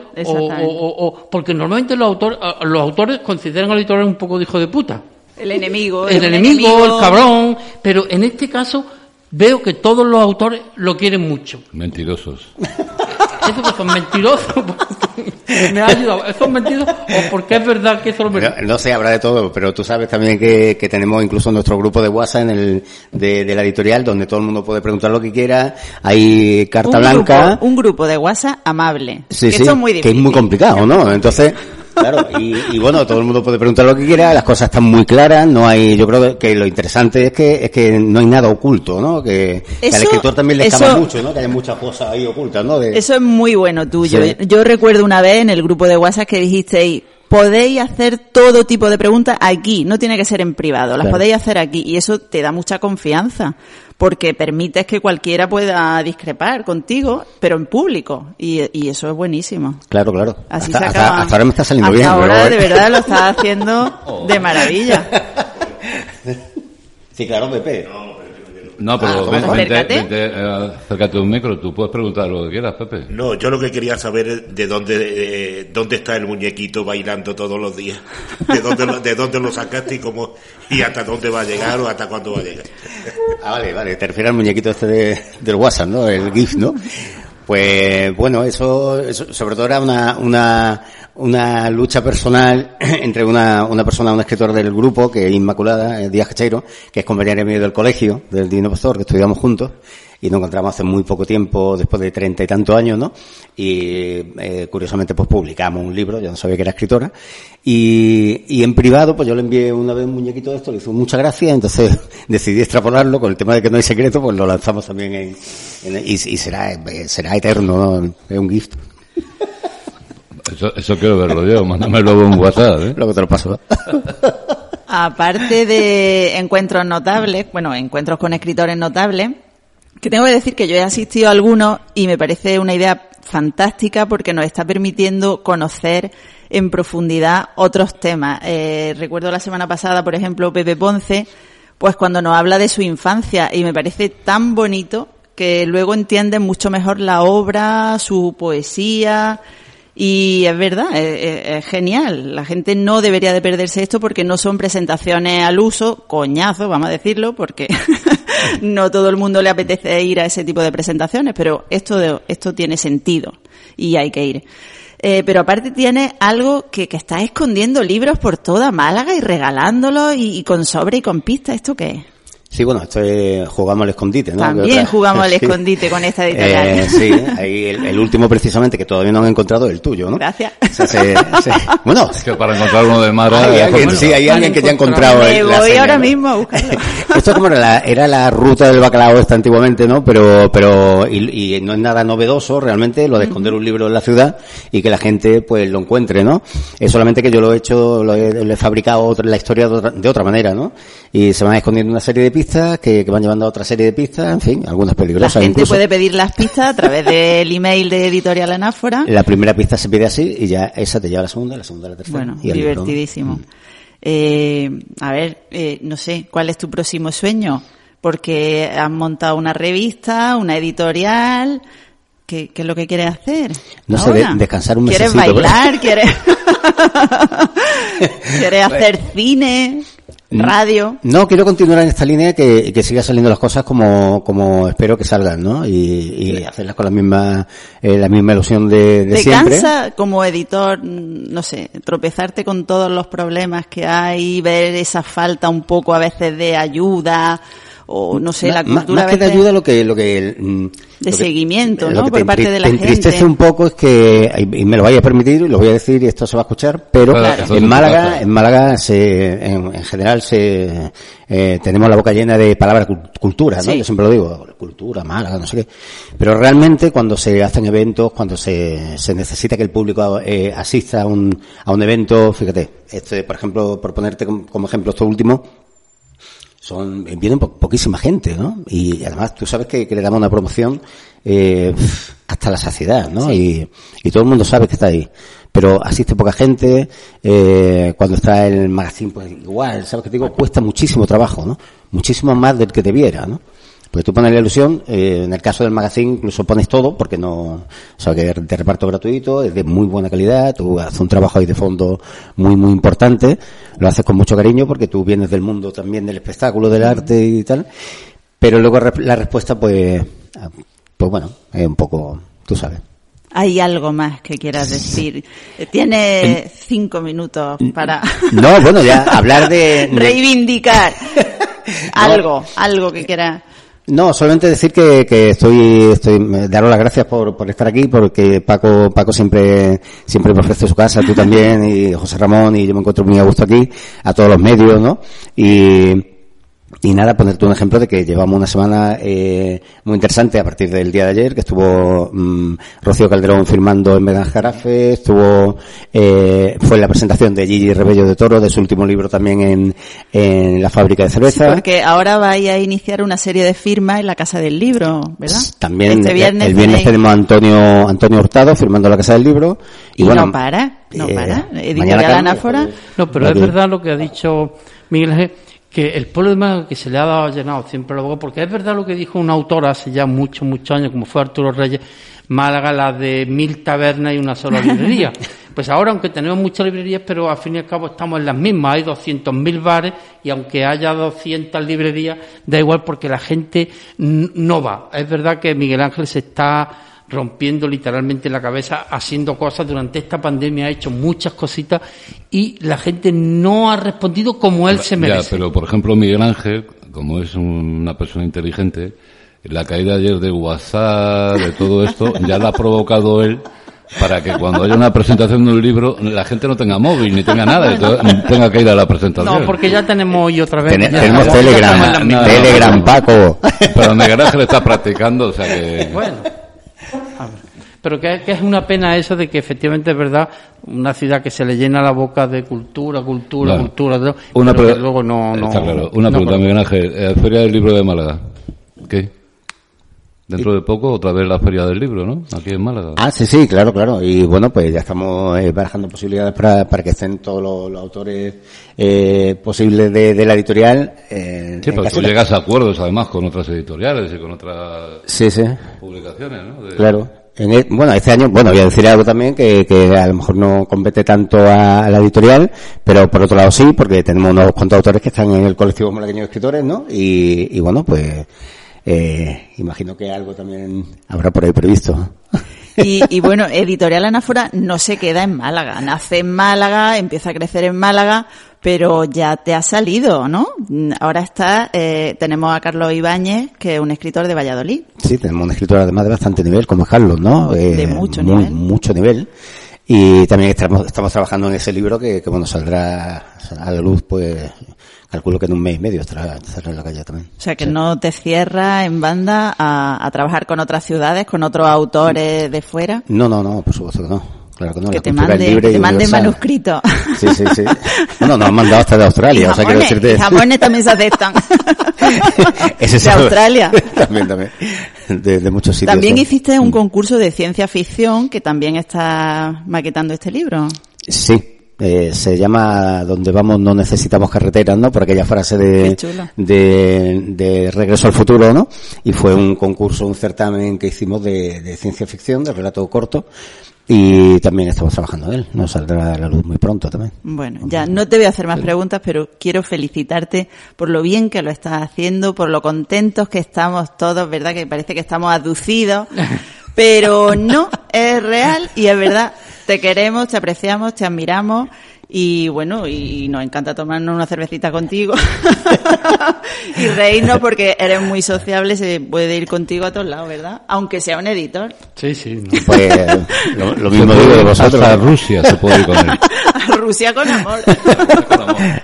O, o- porque normalmente los autores, a- los autores consideran al editor un poco de hijo de puta. El enemigo. El enemigo, el cabrón. Pero en este caso veo que todos los autores lo quieren mucho. Mentirosos. Eso que son mentirosos. me ha ayudado. ¿Eso es mentira o porque es verdad que eso lo no, no sé, habrá de todo, pero tú sabes también que, que tenemos incluso nuestro grupo de WhatsApp en el, de, de, la editorial donde todo el mundo puede preguntar lo que quiera. Hay carta un blanca. Grupo, un grupo de WhatsApp amable. Sí, que sí, eso es muy que difícil. es muy complicado, ¿no? Entonces, Claro, y, y, bueno, todo el mundo puede preguntar lo que quiera, las cosas están muy claras, no hay, yo creo que lo interesante es que, es que no hay nada oculto, ¿no? Que, Eso- que al escritor también le escapa mucho, ¿no? Que hay muchas cosas ahí ocultas, ¿no? De- Eso es muy bueno tuyo. Sí. Yo recuerdo una vez en el grupo de WhatsApp que dijisteis, podéis hacer todo tipo de preguntas aquí, no tiene que ser en privado, las Claro. podéis hacer aquí y eso te da mucha confianza porque permites que cualquiera pueda discrepar contigo, pero en público y, y eso es buenísimo. Claro, claro. Así hasta, se hasta- acaba. hasta ahora me está saliendo Hasta bien. ahora pero de verdad lo estás haciendo de maravilla. Sí, claro, Pepe. No, pero Ah, ven- ¿cómo? vente, Acércate. vente, eh, acércate a un micro, tú puedes preguntar lo que quieras, Pepe. No, yo lo que quería saber es de dónde, eh, dónde está el muñequito bailando todos los días. De dónde, lo, de dónde lo sacaste y cómo, y hasta dónde va a llegar o hasta cuándo va a llegar. Ah, vale, vale. Te refieres al muñequito este de, del WhatsApp, ¿no? El GIF, ¿no? Pues bueno, eso, eso sobre todo era una, una, una lucha personal entre una, una persona, una escritora del grupo, que es Inmaculada eh, Díaz Cacheiro, que es compañera mío del colegio, del Dino Pastor, que estudiamos juntos, y nos encontramos hace muy poco tiempo, después de treinta y tantos años, ¿no? Y eh, curiosamente pues publicamos un libro, yo no sabía que era escritora, y, y en privado pues yo le envié una vez un muñequito de esto, le hizo mucha gracia, entonces decidí extrapolarlo con el tema de que no hay secreto, pues lo lanzamos también en, en- y, y será, eh, será eterno, ¿no? Es un gift, Eso, eso quiero verlo yo, mándame luego un WhatsApp, ¿eh? luego te lo paso. Aparte de encuentros notables, bueno, encuentros con escritores notables, que tengo que decir que yo he asistido a algunos y me parece una idea fantástica porque nos está permitiendo conocer en profundidad otros temas. Eh, recuerdo la semana pasada, por ejemplo, Pepe Ponce, pues cuando nos habla de su infancia y me parece tan bonito que luego entienden mucho mejor la obra, su poesía, y es verdad, es, es- es genial. La gente no debería de perderse esto porque no son presentaciones al uso, coñazo, vamos a decirlo, porque no todo el mundo le apetece ir a ese tipo de presentaciones, pero esto, de- esto tiene sentido y hay que ir. Eh, pero aparte tiene algo que, que está escondiendo libros por toda Málaga y regalándolos y, y con sobre y con pista. ¿Esto qué es? Sí, bueno, esto es, jugamos al escondite, ¿no? También jugamos al Sí. escondite con esta editorial. Eh, sí, ahí el, el último precisamente que todavía no han encontrado es el tuyo, ¿no? Gracias. O sea, se- se- bueno, Es que para encontrar uno de Mara... hay alguien, bueno. sí, hay alguien que ya ha encontrado Me voy señal, ahora ¿no? mismo a buscarlo. Esto como era la, era la ruta del bacalao esta antiguamente, ¿no? Pero, pero, y, y no es nada novedoso realmente lo de esconder un libro en la ciudad y que la gente pues lo encuentre, ¿no? Es solamente que yo lo he hecho, lo he, lo he fabricado otra- la historia de otra, de otra manera, ¿no? Y se van escondiendo una serie de pistas que, que van llevando a otra serie de pistas, en fin, algunas La peligrosas gente incluso. puede pedir las pistas a través del email de Editorial Anáfora. La primera pista se pide así y ya esa te lleva a la segunda, la segunda a la tercera. Bueno, y divertidísimo. Eh, a ver, eh, no sé, ¿cuál es tu próximo sueño? Porque has montado una revista, una editorial. ¿Qué, qué es lo que quieres hacer? No sé, de- descansar un ¿Quieres mesecito, pero- bailar? ¿Quieres, ¿Quieres hacer cine? ¿Radio? No, quiero continuar en esta línea que, que siga saliendo las cosas como, como espero que salgan, ¿no? Y, y hacerlas con la misma, eh, la misma ilusión de, de ¿Te siempre. cansa como editor, mm, no sé, tropezarte con todos los problemas que hay, ver esa falta un poco a veces de ayuda o no sé, la cultura más que de ayuda lo que lo que mm, de lo que- seguimiento, lo ¿no? que Por te parte de la te entristece gente. un poco es que y y me lo vaya a permitir y lo voy a decir y esto se va a escuchar pero Claro, en Málaga en Málaga se en, en general se eh, tenemos la boca llena de palabras cul- cultura no Sí. yo siempre lo digo cultura Málaga no sé qué pero realmente cuando se hacen eventos cuando se, se necesita que el público eh, asista a un a un evento fíjate este por ejemplo por ponerte como, como ejemplo esto último son vienen po- poquísima gente, ¿no? Y además tú sabes que, que le damos una promoción eh, hasta la saciedad, ¿no? Y, y todo el mundo sabe que está ahí. Pero asiste poca gente, eh, cuando está el magazine, pues igual, ¿sabes qué te digo? Cuesta muchísimo trabajo, ¿no? Muchísimo más del que debiera, ¿no? Porque tú pones la ilusión, eh, en el caso del magazine incluso pones todo, porque no, o sea, que de reparto gratuito, es de muy buena calidad, tú haces un trabajo ahí de fondo muy, muy importante, lo haces con mucho cariño porque tú vienes del mundo también del espectáculo, del arte y tal, pero luego la respuesta pues, ah, pues bueno, es un poco, tú sabes. hay algo más que quieras decir. Tiene cinco minutos para No, bueno, ya hablar de... reivindicar algo, algo que quieras. No, solamente decir que, que estoy, estoy, daros las gracias por, por estar aquí, porque Paco, Paco siempre, siempre me ofrece su casa, tú también, y José Ramón, y yo me encuentro muy a gusto aquí, a todos los medios, ¿no? Y, y nada, ponerte un ejemplo de que llevamos una semana eh, muy interesante a partir del día de ayer, que estuvo mm, Rocío Calderón firmando en Medan Jarafe, estuvo, eh, fue la presentación de Gigi Rebello de Toro, de su último libro también en, en la fábrica de cerveza. Sí, porque ahora vais a iniciar una serie de firmas en la Casa del Libro, ¿verdad? También Este el viernes el viernes tenéis- tenemos a Antonio, Antonio Hurtado firmando la Casa del Libro. Y, bueno, no para, no eh, para. mañana Editorial cambia, Anáfora. No, pero es verdad lo que ha dicho Miguel Ángel, que el pueblo de Málaga que se le ha dado llenado siempre la boca, porque es verdad lo que dijo un autor hace ya muchos, muchos años, como fue Arturo Reyes, Málaga la de mil tabernas y una sola librería. Pues ahora, aunque tenemos muchas librerías, pero al fin y al cabo estamos en las mismas, hay 200.000 bares y aunque haya 200 librerías, da igual porque la gente no va. Es verdad que Miguel Ángel se está rompiendo literalmente la cabeza haciendo cosas durante esta pandemia ha hecho muchas cositas y la gente no ha respondido como él se Ya, merece pero por ejemplo Miguel Ángel, como es una persona inteligente, la caída ayer de WhatsApp, de todo esto, ya la ha provocado él para que cuando haya una presentación de un libro la gente no tenga móvil ni tenga nada, entonces tenga que ir a la presentación. no porque ya tenemos hoy otra vez Ten- ya tenemos ya Telegram, Telegram, no. Paco. Pero Miguel Ángel está practicando, o sea que... bueno. Pero que, que es una pena eso de que efectivamente es verdad una ciudad que se le llena la boca de cultura cultura Bueno, cultura de- una pero que pre- luego no, no Está claro. Una no pregunta. Miguel Ángel. Eh, Feria del Libro de Málaga. ¿Qué? Dentro de poco otra vez la Feria del Libro, ¿no? Aquí en Málaga. Ah, sí, sí, claro, claro. Y bueno, pues ya estamos eh, barajando posibilidades para, para que estén todos los, los autores eh, posibles de, de la editorial. Eh, Sí, pero tú de- llegas a acuerdos además con otras editoriales y con otras Sí, sí, publicaciones, ¿no? De- claro. En e- bueno, este año, bueno, voy a decir algo también que, que a lo mejor no compete tanto a, la editorial, pero por otro lado sí, porque tenemos unos cuantos autores que están en el colectivo malagueño de escritores, ¿no? Y, y bueno, pues eh, imagino que algo también habrá por ahí previsto. Y, y bueno, Editorial Anáfora no se queda en Málaga. Nace en Málaga, empieza a crecer en Málaga, pero ya te ha salido, ¿no? Ahora está, eh, tenemos a Carlos Ibáñez, que es un escritor de Valladolid. Sí, tenemos un escritor además de bastante nivel, como es Carlos, ¿no? Eh, De mucho muy- nivel. Mucho nivel. Y también estamos, estamos trabajando en ese libro que, que, bueno, saldrá a la luz, pues, calculo que en un mes y medio estará, estará en la calle también. O sea, que no te cierras en banda a, a trabajar con otras ciudades, con otros autores de fuera. No, no, no, por supuesto que no. Claro que no. Que te es mande, libre que te mande manuscrito. Sí, sí, sí. Bueno, nos han mandado hasta de Y Australia, o sea, quiero jamones, decirte. y jamones también se aceptan. Ese de Australia. también, también. De, de muchos sitios. También hiciste Mm. un concurso de ciencia ficción que también está maquetando este libro. Sí, eh, se llama Donde vamos no necesitamos carreteras, ¿no? Por aquella frase de, de, de Regreso al Futuro, ¿no? Y fue un concurso, un certamen que hicimos de, de ciencia ficción, de relato corto, y también estamos trabajando en él. Nos saldrá a la luz muy pronto también. Bueno, ya no te voy a hacer más preguntas, pero quiero felicitarte por lo bien que lo estás haciendo, por lo contentos que estamos todos, ¿verdad? Que parece que estamos aducidos, pero no, es real y es verdad. Te queremos, te apreciamos, te admiramos y bueno, y nos encanta tomarnos una cervecita contigo y reírnos porque eres muy sociable, se puede ir contigo a todos lados, ¿verdad? Aunque sea un editor. sí sí no. Pues lo, mismo digo de vosotros. Hasta Rusia se puede ir con él. A Rusia con amor.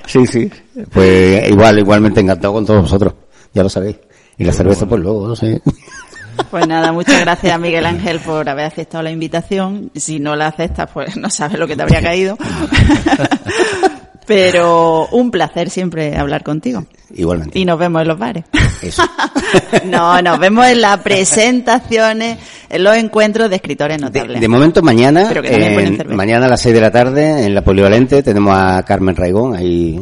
Sí, sí. Pues igual, igualmente encantado con todos vosotros. Ya lo sabéis. Y la cerveza, pues luego, no sé. Pues nada, muchas gracias Miguel Ángel por haber aceptado la invitación. Si no la aceptas, pues no sabes lo que te habría caído. Pero un placer siempre hablar contigo. Igualmente. Y nos vemos en los bares. Eso. No, nos vemos en las presentaciones, en los encuentros de escritores notables. de momento mañana, Pero que mañana a las 6 de la tarde en la Polivalente tenemos a Carmen Raigón ahí,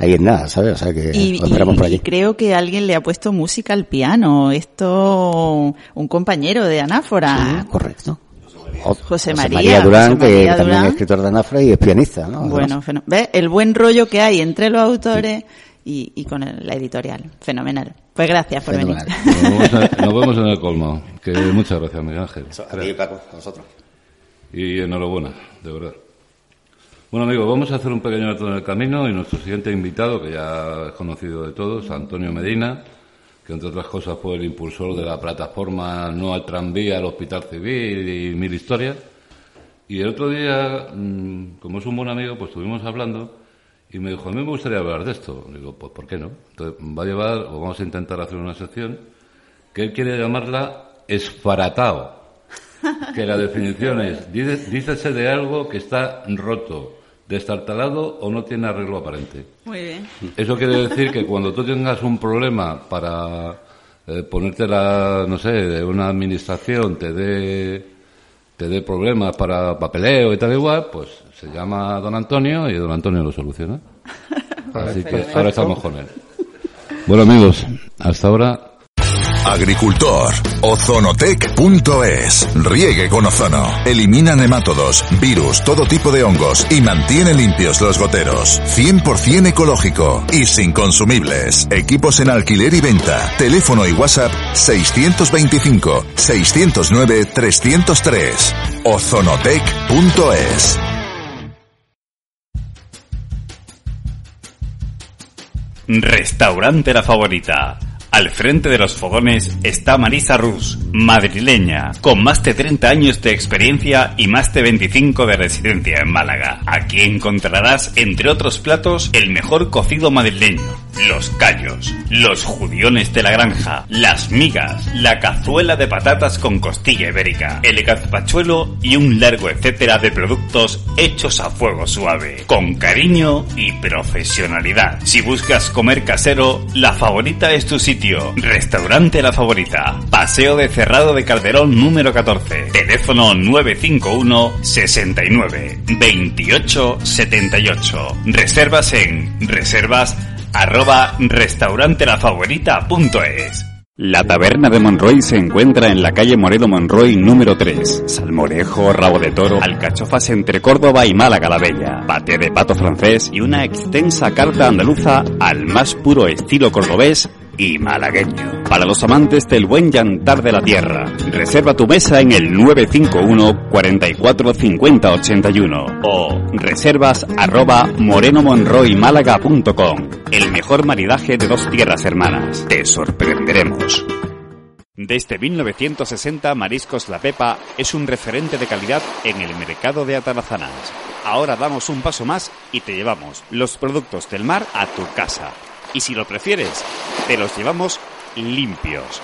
ahí en nada, ¿sabes? O sea que y, lo esperamos y- por y allí. creo que alguien le ha puesto música al piano. Esto, un compañero de Anáfora. Correcto. O- José María, Durán, José que María también Durán. es escritor de Anafra y es pianista, ¿no? Bueno, ¿ves? El buen rollo que hay entre los autores y, y con el- la editorial. Fenomenal. Pues gracias por Fenomenal. venir. Nos vemos en- nos vemos en el colmo. Que muchas gracias, Miguel Ángel. Eso, a ti, Paco, a nosotros. Y enhorabuena, de verdad. Bueno, amigos, vamos a hacer un pequeño alto en el camino y nuestro siguiente invitado, que ya es conocido de todos, Antonio Medina, que entre otras cosas fue el impulsor de la plataforma No al tranvía al Hospital Civil y mil historias. Y el otro día, mm, como es un buen amigo, pues estuvimos hablando y me dijo, a mí me gustaría hablar de esto. Digo, pues ¿por qué no? Entonces va a llevar, o vamos a intentar hacer una sección, que él quiere llamarla esfaratao. Que la definición es, dícese de algo que está roto, destartalado o no tiene arreglo aparente. Muy bien. Eso quiere decir que cuando tú tengas un problema para eh, ponerte la, no sé, de una administración te dé te dé problemas para papeleo y tal igual, pues se llama don Antonio y don Antonio lo soluciona. Así que ahora estamos con él. Bueno amigos, hasta ahora Agricultor. Ozonotec.es. Riegue con ozono. Elimina nematodos, virus, todo tipo de hongos y mantiene limpios los goteros. 100% ecológico y sin consumibles. Equipos en alquiler y venta. Teléfono y WhatsApp 625 609 303. Ozonotec.es. Restaurante La Favorita. Al frente de los fogones está Marisa Rus, madrileña, con más de 30 años de experiencia y más de 25 de residencia en Málaga. Aquí encontrarás, entre otros platos, el mejor cocido madrileño, los callos, los judiones de la granja, las migas, la cazuela de patatas con costilla ibérica, el gazpachuelo y un largo etcétera de productos hechos a fuego suave, con cariño y profesionalidad. Si buscas comer casero, La Favorita es tu sitio. Restaurante La Favorita. Paseo de Cerrado de Calderón número 14. Teléfono 951 69 28 78. Reservas en reservas arroba restaurantelafavoriita.es. La taberna de Monroy se encuentra en la calle Moreno Monroy número 3. Salmorejo, rabo de toro, alcachofas entre Córdoba y Málaga la Bella, paté de pato francés y una extensa carta andaluza al más puro estilo cordobés y malagueño. Para los amantes del buen llantar de la tierra, reserva tu mesa en el 951 44 50 81 o reservas arroba morenomonroymálaga.com. El mejor maridaje de dos tierras hermanas. Te sorprenderemos. Desde 1960, Mariscos La Pepa es un referente de calidad en el mercado de atarazanas. Ahora damos un paso más y te llevamos los productos del mar a tu casa. Y si lo prefieres, te los llevamos limpios.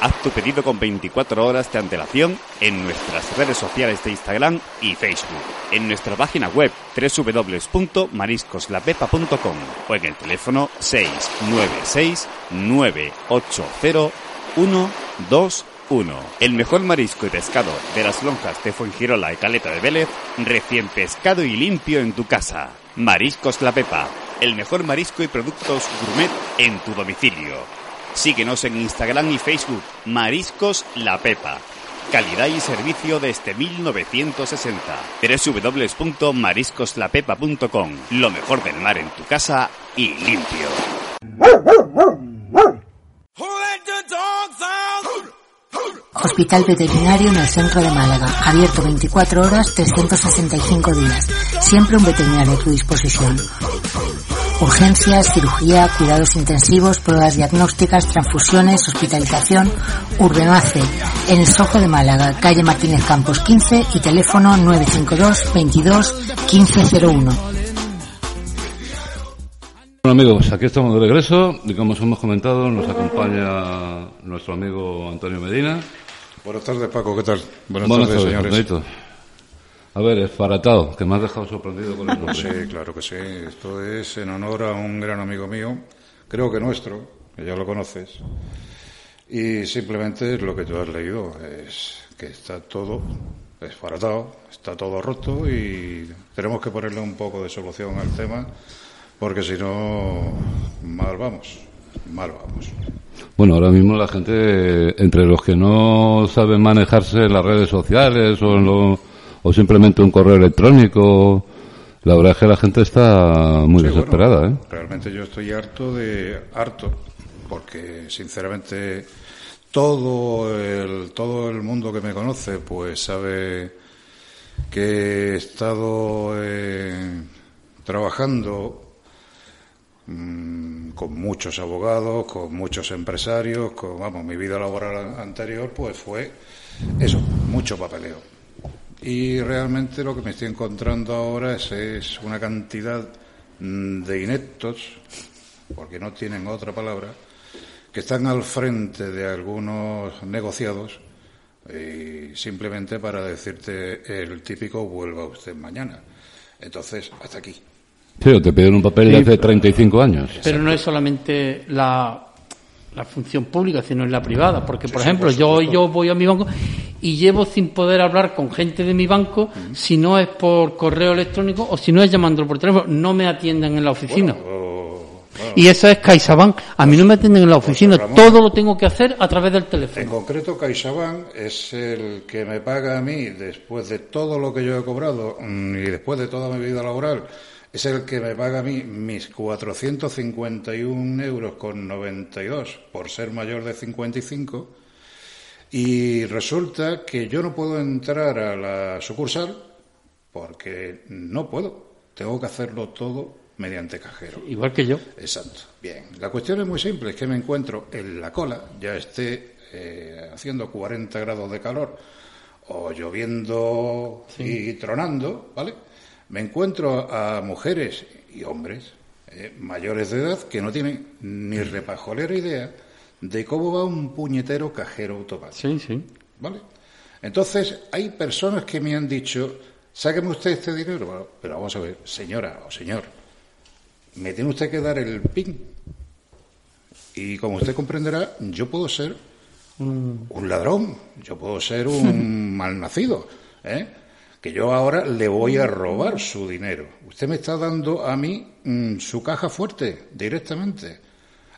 Haz tu pedido con 24 horas de antelación en nuestras redes sociales de Instagram y Facebook, en nuestra página web www.mariscoslapepa.com o en el teléfono 696 980 121. El mejor marisco y pescado de las lonjas de Fuengirola y Caleta de Vélez, recién pescado y limpio en tu casa. Mariscos La Pepa, el mejor marisco y productos gourmet en tu domicilio. Síguenos en Instagram y Facebook, Mariscos La Pepa. Calidad y servicio desde 1960. www.mariscoslapepa.com. Lo mejor del mar en tu casa y limpio. Hospital Veterinario en el centro de Málaga. Abierto 24 horas, 365 días. Siempre un veterinario a tu disposición. Urgencias, cirugía, cuidados intensivos, pruebas diagnósticas, transfusiones, hospitalización. Urbemace, en el Sojo de Málaga, calle Martínez Campos 15 y teléfono 952 22 1501. Bueno amigos, aquí estamos de regreso y como os hemos comentado nos acompaña nuestro amigo Antonio Medina. Buenas tardes, Paco, ¿qué tal? Buenas, Buenas tardes, tardes, señores. A ver, esfaratado, que me has dejado sorprendido con el nombre. Sí, claro que sí. Esto es en honor a un gran amigo mío, creo que nuestro, que ya lo conoces. Y simplemente es lo que tú has leído, es que está todo desbaratado, está todo roto y tenemos que ponerle un poco de solución al tema, porque si no, mal vamos, mal vamos. Bueno, ahora mismo la gente, entre los que no saben manejarse en las redes sociales o, en lo- o simplemente un correo electrónico, la verdad es que la gente está muy Sí, bueno, desesperada, ¿eh? Realmente yo estoy harto de harto, porque sinceramente todo el, todo el mundo que me conoce, pues sabe que he estado eh, trabajando mm, con muchos abogados, con muchos empresarios, con, vamos, mi vida laboral anterior, pues fue eso, mucho papeleo. Y realmente lo que me estoy encontrando ahora es, es una cantidad mm, de ineptos, porque no tienen otra palabra, que están al frente de algunos negociados simplemente para decirte el típico vuelva usted mañana. Entonces, hasta aquí. Sí, te piden un papel de hace 35 años. Pero no es solamente la, la función pública, sino en la privada. Porque, por ejemplo, yo, yo voy a mi banco y llevo sin poder hablar con gente de mi banco si no es por correo electrónico o si no es llamándolo por teléfono. No me atienden en la oficina. Y eso es CaixaBank. A mí no me atienden en la oficina. Todo lo tengo que hacer a través del teléfono. En concreto, CaixaBank es el que me paga a mí después de todo lo que yo he cobrado mm, y después de toda mi vida laboral. Es el que me paga a mí mis 451 euros con 92 por ser mayor de 55. Y resulta que yo no puedo entrar a la sucursal porque no puedo. Tengo que hacerlo todo mediante cajero. Igual que yo. Exacto. Bien. La cuestión es muy simple, es que me encuentro en la cola, ya esté eh, haciendo 40 grados de calor o lloviendo y tronando, ¿vale? Me encuentro a mujeres y hombres eh, mayores de edad que no tienen ni repajolera idea de cómo va un puñetero cajero automático. Sí, sí. ¿Vale? Entonces, hay personas que me han dicho, sáqueme usted este dinero. Bueno, pero vamos a ver, señora o señor, me tiene usted que dar el PIN. Y como usted comprenderá, yo puedo ser un ladrón, yo puedo ser un malnacido, ¿eh? Que yo ahora le voy a robar su dinero. Usted me está dando a mí mm, su caja fuerte directamente.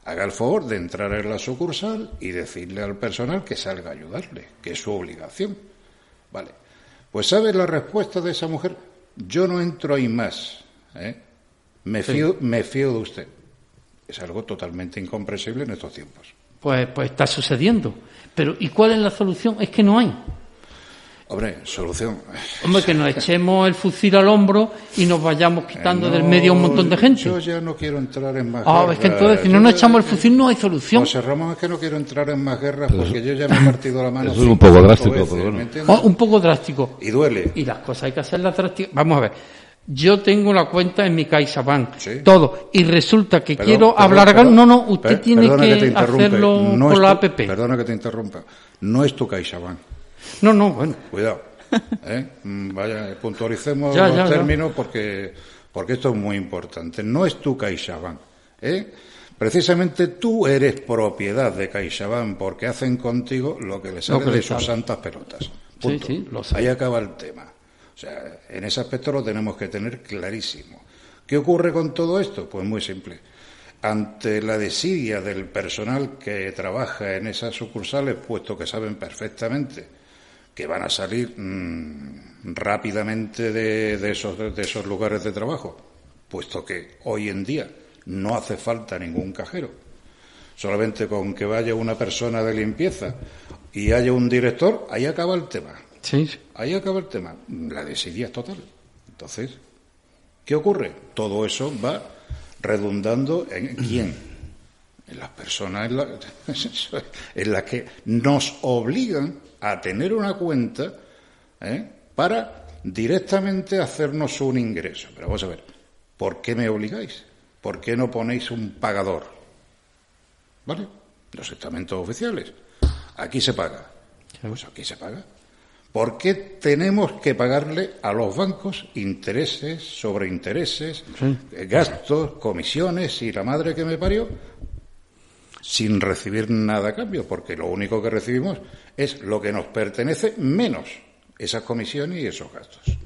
Haga el favor de entrar en la sucursal y decirle al personal que salga a ayudarle, que es su obligación. Vale. Pues ¿sabe la respuesta de esa mujer? Yo no entro ahí más. ¿eh? Me fío, me fío de usted. Es algo totalmente incomprensible en estos tiempos. Pues, pues está sucediendo. Pero ¿y cuál es la solución? Es que no hay. Hombre, solución. Hombre, que nos echemos el fusil al hombro y nos vayamos quitando del medio a un montón de gente. Yo ya no quiero entrar en más Ah, guerras. es que entonces si no nos echamos el fusil no hay solución. José Ramón, es que no quiero entrar en más guerras porque yo ya me he partido la mano. eso es un poco 50 drástico, veces. Oh, un poco drástico. Y duele. Y las cosas hay que hacerlas drásticas. Vamos a ver. Yo tengo la cuenta en mi CaixaBank, Sí. todo, y resulta que Perdón, quiero perdón, hablar. perdón. no, no, usted Per- tiene que, hacerlo No por es la tu- app. Perdona que te interrumpa. No es tu CaixaBank. No, no, bueno. Cuidado. ¿eh? Mm, Vaya, puntualicemos Ya, los ya. términos porque, porque esto es muy importante. No es tu CaixaBank. ¿eh? Precisamente tú eres propiedad de CaixaBank porque hacen contigo lo que les sale de sus santas pelotas. Punto. sí, lo sé. Ahí acaba el tema. O sea, en ese aspecto lo tenemos que tener clarísimo. ¿Qué ocurre con todo esto? Pues muy simple. Ante la desidia del personal que trabaja en esas sucursales, puesto que saben perfectamente que van a salir mm, rápidamente de, de esos, de esos lugares de trabajo, puesto que hoy en día no hace falta ningún cajero. Solamente con que vaya una persona de limpieza y haya un director, ahí acaba el tema. Sí. Ahí acaba el tema. La desidia es total. Entonces, ¿qué ocurre? Todo eso va redundando en quién. En las personas en, la- en las que nos obligan a tener una cuenta ¿eh? para directamente hacernos un ingreso. Pero vamos a ver, ¿por qué me obligáis? ¿Por qué no ponéis un pagador? ¿Vale? Los estamentos oficiales. Aquí se paga. Pues aquí se paga. ¿Por qué tenemos que pagarle a los bancos intereses sobre intereses, gastos, comisiones y la madre que me parió? Sin recibir nada a cambio, porque lo único que recibimos es lo que nos pertenece menos esas comisiones y esos gastos.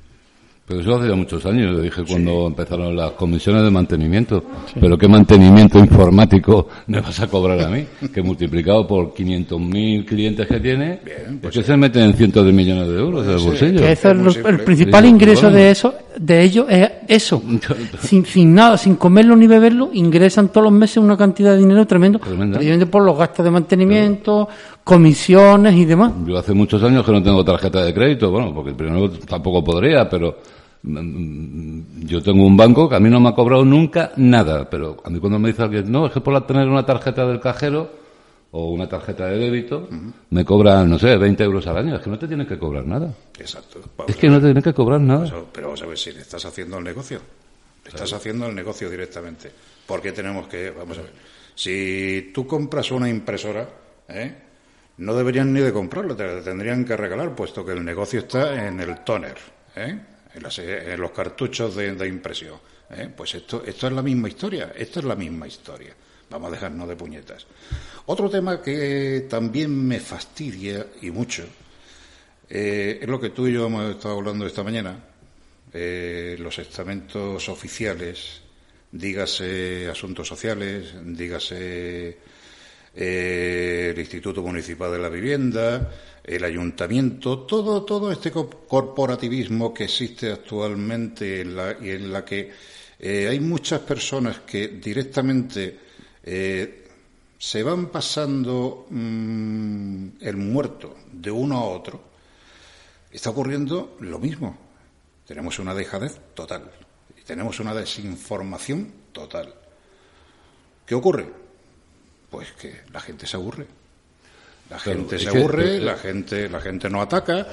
Pero eso hace ya muchos años, lo dije cuando empezaron las comisiones de mantenimiento. Pero ¿qué mantenimiento informático me vas a cobrar a mí? Que multiplicado por 500.000 clientes que tiene, Bien, es pues que se meten cientos de millones de euros del ser. bolsillo. Que eso es simple. el principal Sí, ingreso bueno. de eso de ellos es eso. sin, sin nada, sin comerlo ni beberlo, ingresan todos los meses una cantidad de dinero tremendo, precisamente por los gastos de mantenimiento, comisiones y demás. Yo hace muchos años que no tengo tarjeta de crédito, bueno, porque primero tampoco podría, pero yo tengo un banco que a mí no me ha cobrado nunca nada, pero a mí cuando me dice alguien, no, es que por tener una tarjeta del cajero o una tarjeta de débito, me cobran, no sé, 20 euros al año, es que no te tienen que cobrar nada. Exacto. Es que no te tienen que cobrar nada. Pero vamos a ver si le estás haciendo el negocio. Le estás haciendo el negocio directamente. ¿Por qué tenemos que.? Vamos a ver. Si tú compras una impresora, ¿eh? no deberían ni de comprarla, te la tendrían que regalar, puesto que el negocio está en el toner, ¿eh? En, las- en los cartuchos de, impresión. ¿eh? Pues esto, esto es la misma historia. Esto es la misma historia. Vamos a dejarnos de puñetas. Otro tema que también me fastidia y mucho eh, es lo que tú y yo hemos estado hablando esta mañana. eh, los estamentos oficiales, dígase asuntos sociales, dígase el Instituto Municipal de la Vivienda, el Ayuntamiento, todo, todo este co- corporativismo que existe actualmente en la, y en la que eh, hay muchas personas que directamente eh, se van pasando mm, el muerto de uno a otro, está ocurriendo lo mismo. Tenemos una dejadez total y tenemos una desinformación total. ¿Qué ocurre? Pues que la gente se aburre. La gente se aburre, la gente, la gente no ataca.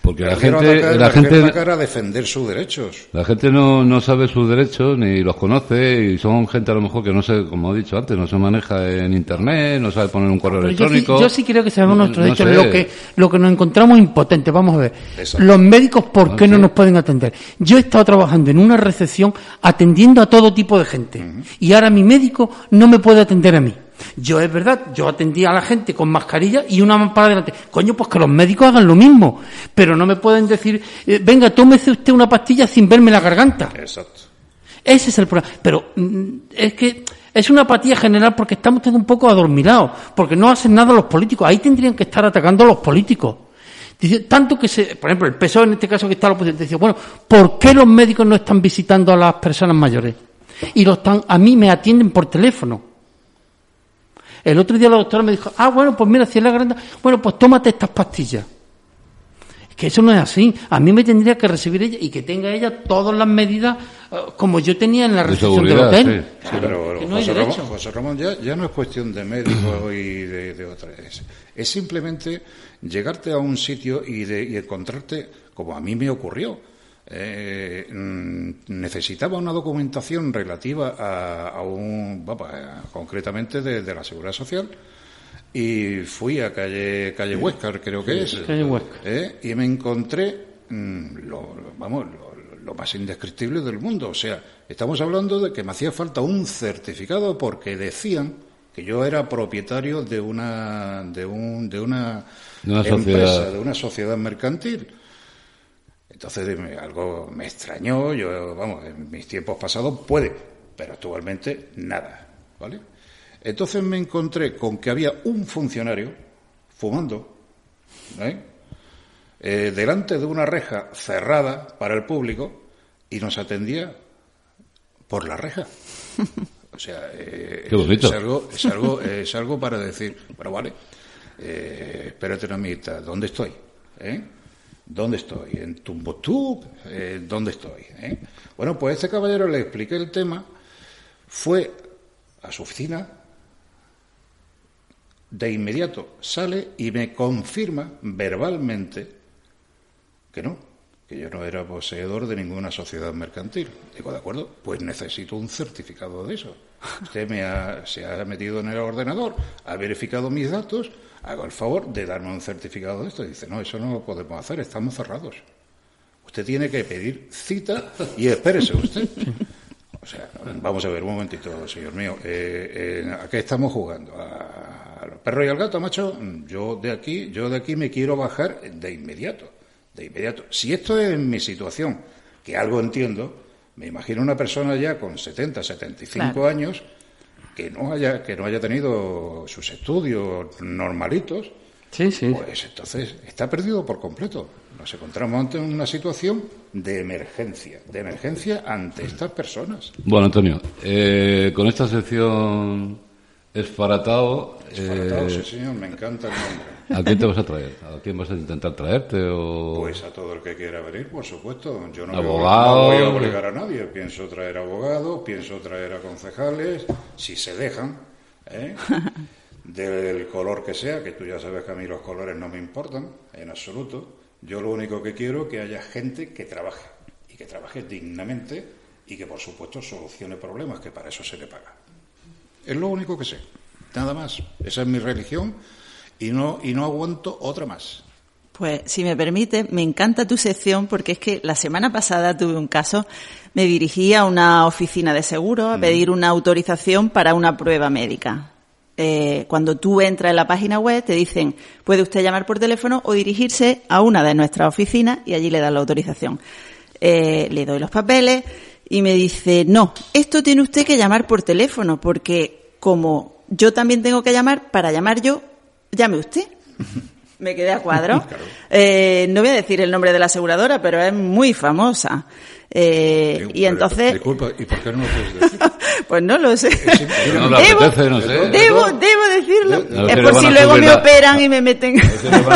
Porque la gente- atacar- la gente- a defender sus derechos. La gente no, no sabe sus derechos ni los conoce y son gente a lo mejor que no sé, como he dicho antes, no se maneja en internet, no sabe poner un correo Pero yo, sí, electrónico. yo sí creo que sabemos No- nuestros no derechos. sé. Lo que, lo que nos encontramos impotentes. Vamos a ver. Exacto. Los médicos, ¿por No qué no nos pueden atender? Yo he estado trabajando en una recepción atendiendo a todo tipo de gente. Y ahora mi médico no me puede atender a mí. Yo es verdad, yo atendía a la gente con mascarilla y una mano para adelante. Coño, pues que los médicos hagan lo mismo. Pero no me pueden decir, eh, venga, tómese usted una pastilla sin verme la garganta. Exacto. Ese es el problema. Pero mm, es que es una apatía general porque estamos todos un poco adormilados, porque no hacen nada los políticos. Ahí tendrían que estar atacando a los políticos. Dice, tanto que se, por ejemplo, el PSOE en este caso que está la oposición, dice, bueno, ¿por qué los médicos no están visitando a las personas mayores? Y los están, a mí me atienden por teléfono. El otro día la doctora me dijo, ah, bueno, pues mira, si es la garganta, bueno, pues tómate estas pastillas. Es que eso no es así. A mí me tendría que recibir ella y que tenga ella todas las medidas eh, como yo tenía en la De recepción del hotel. sí. Sí, pero que no hay José, Ramón, derecho. José Ramón, ya, ya no es cuestión de médico y de, de otra. Es, es simplemente llegarte a un sitio y, de, y encontrarte, como a mí me ocurrió. Eh, mm, necesitaba una documentación relativa a, a un, vamos, concretamente de, de la Seguridad Social, y fui a calle, calle Huéscar, creo que es. Calle. ¿eh? y me encontré mm, lo, lo- vamos lo, lo más indescriptible del mundo o sea estamos hablando de que me hacía falta un certificado porque decían que yo era propietario de una de un de una, De una empresa sociedad. de una sociedad mercantil entonces me- algo me extrañó yo vamos en mis tiempos pasados puede pero actualmente nada vale entonces me encontré con que había un funcionario fumando ¿eh? eh, delante de una reja cerrada para el público y nos atendía por la reja. O sea, eh, Qué bonito. es algo, es algo, es algo para decir, bueno, vale, eh, espérate una mitad, ¿dónde estoy? ¿Eh? ¿Dónde estoy? ¿En Tumbutú? Eh, ¿Dónde estoy? ¿Eh? Bueno, pues este caballero le expliqué el tema, fue a su oficina, de inmediato sale y me confirma verbalmente que no, que yo no era poseedor de ninguna sociedad mercantil. Digo, de acuerdo, pues necesito un certificado de eso. Usted me ha, se ha metido en el ordenador, ha verificado mis datos, haga el favor de darme un certificado de esto. Dice, no, eso no lo podemos hacer, estamos cerrados. Usted tiene que pedir cita y espérese usted. O sea, vamos a ver un momentito, señor mío. Eh, eh, ¿A qué estamos jugando? ¿A, al perro y al gato, macho? Yo de aquí, yo de aquí me quiero bajar de inmediato, de inmediato. Si esto es mi situación, que algo entiendo, me imagino una persona ya con 70, 75 Claro. años que no haya que no haya tenido sus estudios normalitos Sí, sí. Pues entonces está perdido por completo. Nos encontramos ante una situación de emergencia, de emergencia ante estas personas. Bueno, Antonio, eh, con esta sección esfaratado, Disparatado, eh, sí, señor, me encanta el nombre. ¿A quién te vas a traer? ¿A quién vas a intentar traerte? O... Pues a todo el que quiera venir, por supuesto. Yo no, Abogado. no voy a obligar a nadie. Pienso traer abogados, pienso traer a concejales, si se dejan, ¿eh? del color que sea, que tú ya sabes que a mí los colores no me importan en absoluto. Yo lo único que quiero es que haya gente que trabaje y que trabaje dignamente y que, por supuesto, solucione problemas, que para eso se le paga. Es lo único que sé. Nada más. Esa es mi religión y no, y no aguanto otra más. Pues, si me permite, me encanta tu sección porque es que la semana pasada tuve un caso, me dirigí a una oficina de seguro a pedir una autorización para una prueba médica. Eh, cuando tú entras en la página web te dicen, puede usted llamar por teléfono o dirigirse a una de nuestras oficinas y allí le dan la autorización. Eh, le doy los papeles y me dice, no, esto tiene usted que llamar por teléfono porque como yo también tengo que llamar, para llamar yo, llame usted. Me quedé a cuadro. Eh, no voy a decir el nombre de la aseguradora, pero es muy famosa. Eh, y entonces, Disculpa, ¿y por qué no lo puedes decir? pues no lo sé. No debo, apetece, no sé. debo, debo decirlo. No es por si luego me la- operan y me meten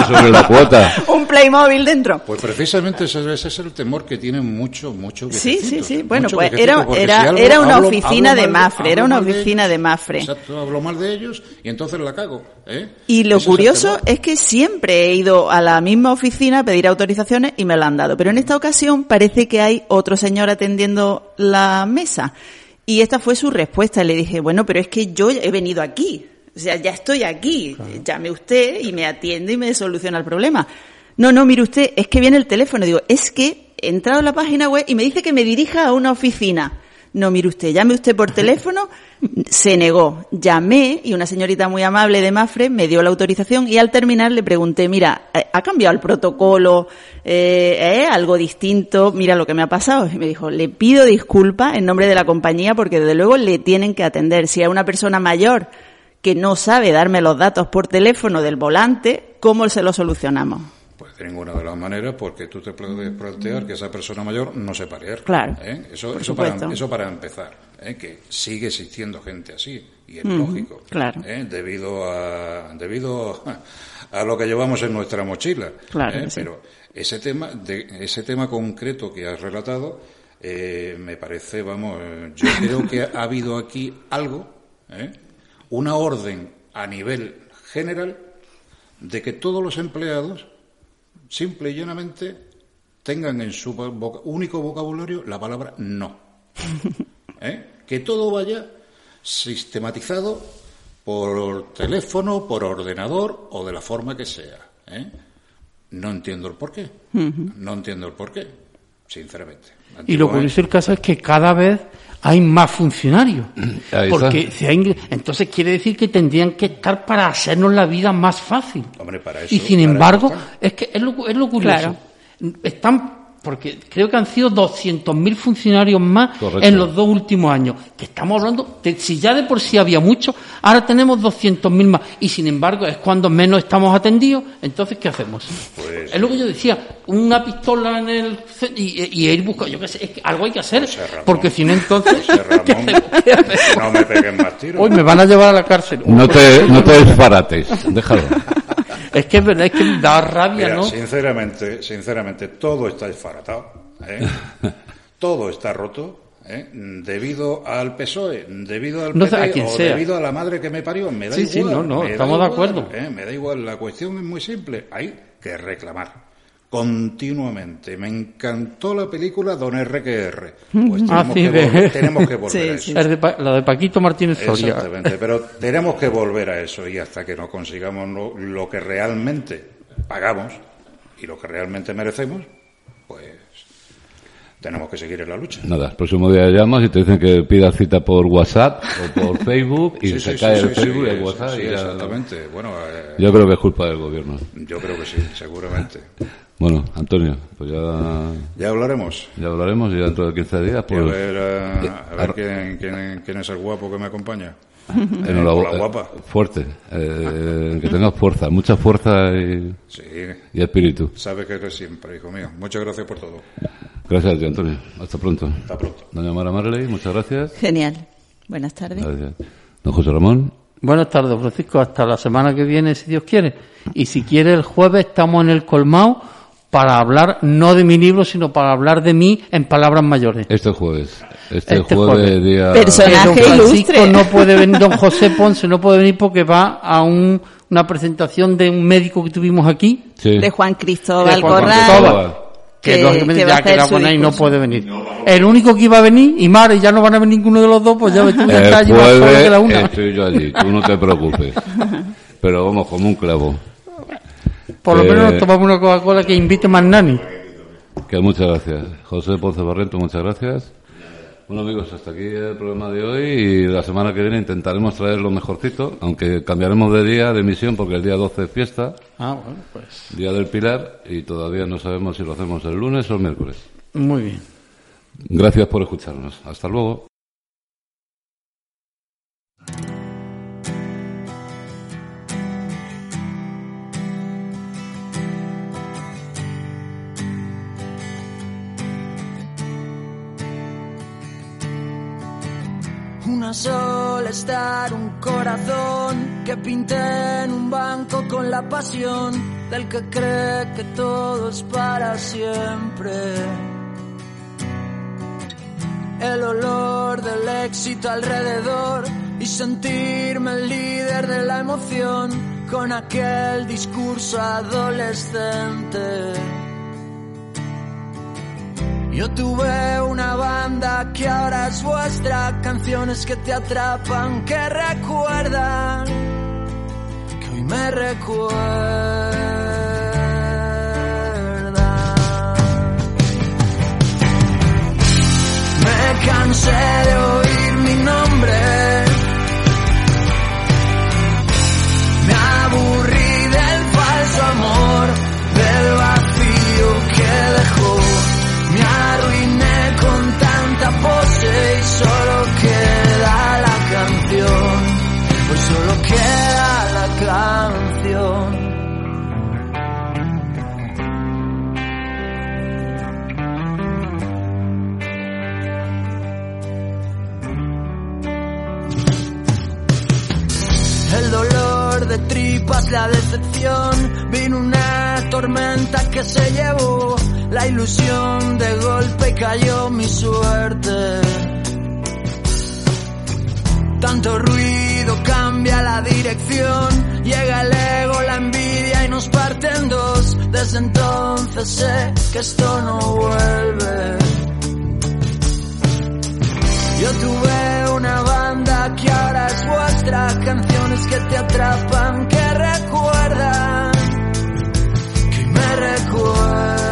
sobre la cuota. un Playmobil dentro. Pues precisamente ese, ese es el temor que tienen mucho, mucho Sí, sí, sí. Bueno, pues era, era, si hablo- era una hablo- oficina hablo de mal Mafre, era una de oficina ellos. de Mafre. Exacto, hablo mal de ellos y entonces la cago. ¿eh? Y lo es curioso temor. es que siempre he ido a la misma oficina a pedir autorizaciones y me lo han dado. Pero en esta ocasión parece que hay otro señor atendiendo la mesa. Y esta fue su respuesta. Le dije, bueno, pero es que yo he venido aquí. O sea, ya estoy aquí. Llame usted y me atiende y me soluciona el problema. No, no, mire usted, es que viene el teléfono. Digo, es que he entrado en la página web y me dice que me dirija a una oficina. No, mire usted, llame usted por teléfono. Se negó. Llamé y una señorita muy amable de Mafre me dio la autorización y al terminar le pregunté, mira, eh, ¿ha cambiado el protocolo? Eh, ¿eh? ¿Algo distinto? Mira lo que me ha pasado. Y me dijo, le pido disculpas en nombre de la compañía porque desde luego le tienen que atender. Si hay una persona mayor que no sabe darme los datos por teléfono del volante, ¿cómo se lo solucionamos? De ninguna de las maneras, porque tú te puedes plantear que esa persona mayor no sepa leer. Claro, ¿eh? Eso, eso, para, eso para empezar, ¿eh? que sigue existiendo gente así, y es lógico, claro. ¿eh? debido, a, debido a lo que llevamos en nuestra mochila. Claro. Pero ese tema, de, ese tema concreto que has relatado, eh, me parece, vamos, yo creo que ha habido aquí algo, una orden a nivel general de que todos los empleados simple y llanamente tengan en su voca- único vocabulario la palabra no. ¿Eh? Que todo vaya sistematizado por teléfono, por ordenador o de la forma que sea. ¿eh? No entiendo el porqué. No entiendo el porqué, sinceramente. Y lo curioso del caso es que cada vez hay más funcionarios. Porque si hay- entonces quiere decir que tendrían que estar para hacernos la vida más fácil. Hombre, para eso- y sin para embargo, es que es lo, es lo curioso. Están, porque creo que han sido 200.000 funcionarios más Correcto. en los dos últimos años. Que estamos hablando, de, si ya de por sí había mucho, ahora tenemos 200.000 más. Y sin embargo, es cuando menos estamos atendidos. Entonces, ¿qué hacemos? Pues- es lo que yo decía, una pistola en el y, y ir buscando, yo qué sé, es que algo hay que hacer, José Ramón. porque si no entonces José Ramón, ¿qué hacemos? ¿Qué hacemos? no me peguen más tiros. Hoy me van a llevar a la cárcel. No te, no te desbarates, déjalo. Es que es verdad, es que da rabia, Mira, ¿no? sinceramente, sinceramente, todo está desfaratado, ¿eh? todo está roto, ¿eh? debido al PSOE, debido al No PP a quien o sea. debido a la madre que me parió, me da Sí, igual. sí, no, no, me estamos de acuerdo. ¿eh? Me da igual, la cuestión es muy simple, hay que reclamar continuamente. Me encantó la película Don RQR. Pues Ah, tenemos, sí, que, de- volver, tenemos que volver Sí, a eso. sí. Es de Pa- la de Paquito Martínez Soria. Exactamente, pero tenemos que volver a eso y hasta que no consigamos lo, lo que realmente pagamos y lo que realmente merecemos, pues tenemos que seguir en la lucha. Nada, el próximo día llamas y te dicen que pidas cita por WhatsApp o por Facebook y Sí, se sí, cae sí, el sí, Facebook y el WhatsApp. sí, y ya- exactamente. Bueno, eh, Yo creo que es culpa del gobierno. yo creo que sí, seguramente. Bueno, Antonio, pues ya, Ya hablaremos. ya hablaremos y ya dentro de 15 días, Y pues... a ver, eh, a ver ar- quién, quién- quién es el guapo que me acompaña. Enhorabuena. Hola, guapa. Fuerte. Eh, que tengas fuerza, mucha fuerza y, Sí, y espíritu. sabe que eres siempre, hijo mío. Muchas gracias por todo. Gracias a ti, Antonio. Hasta pronto. Hasta pronto. Doña Mara Marley, muchas gracias. Genial. Buenas tardes. Gracias. Don José Ramón. Buenas tardes, Francisco. Hasta la semana que viene, si Dios quiere. Y si quiere, el jueves estamos en el Colmao para hablar no de mi libro, sino para hablar de mí en palabras mayores. Este jueves. Este, Este jueves, jueves. día. Personaje don Francisco ilustre. no puede venir, don José Ponce no puede venir porque va a un- una presentación de un médico que tuvimos aquí, Sí. De Juan Cristóbal De Juan Corral. Cristóbal. que, Que- lógicamente que ya queda con ahí, no puede venir. El único que iba a venir, y Mara, y ya no van a venir ninguno de los dos, pues ya ves tú que está El allí más que la una. estoy yo allí, tú no te preocupes. Pero vamos, como un clavo. Por lo Eh, menos nos tomamos una Coca-Cola que invite más nani. Que muchas gracias. José Ponce Barreto, muchas gracias. Bueno amigos, hasta aquí el programa de hoy y la semana que viene intentaremos traer lo mejorcito, aunque cambiaremos de día de emisión porque el día 12 es fiesta, Ah, bueno, pues Día del Pilar, y todavía no sabemos si lo hacemos el lunes o el miércoles. muy bien. Gracias por escucharnos. Hasta luego. Una sola estar, un corazón que pinté en un banco con la pasión del que cree que todo es para siempre. El olor del éxito alrededor y sentirme el líder de la emoción con aquel discurso adolescente. Yo tuve una banda que ahora es vuestra, canciones que te atrapan, que recuerdan, que hoy me recuerdan. Me cansé de solo queda la canción. Pues solo queda la canción. El dolor de tripas, la decepción, vino una tormenta que se llevó la ilusión de golpe cayó mi suerte. Tanto ruido cambia la dirección, llega el ego, la envidia y nos parte en dos. Desde entonces sé que esto no vuelve. Yo tuve una banda que ahora es vuestra, canciones que te atrapan, que recuerdan, que me recuerdan.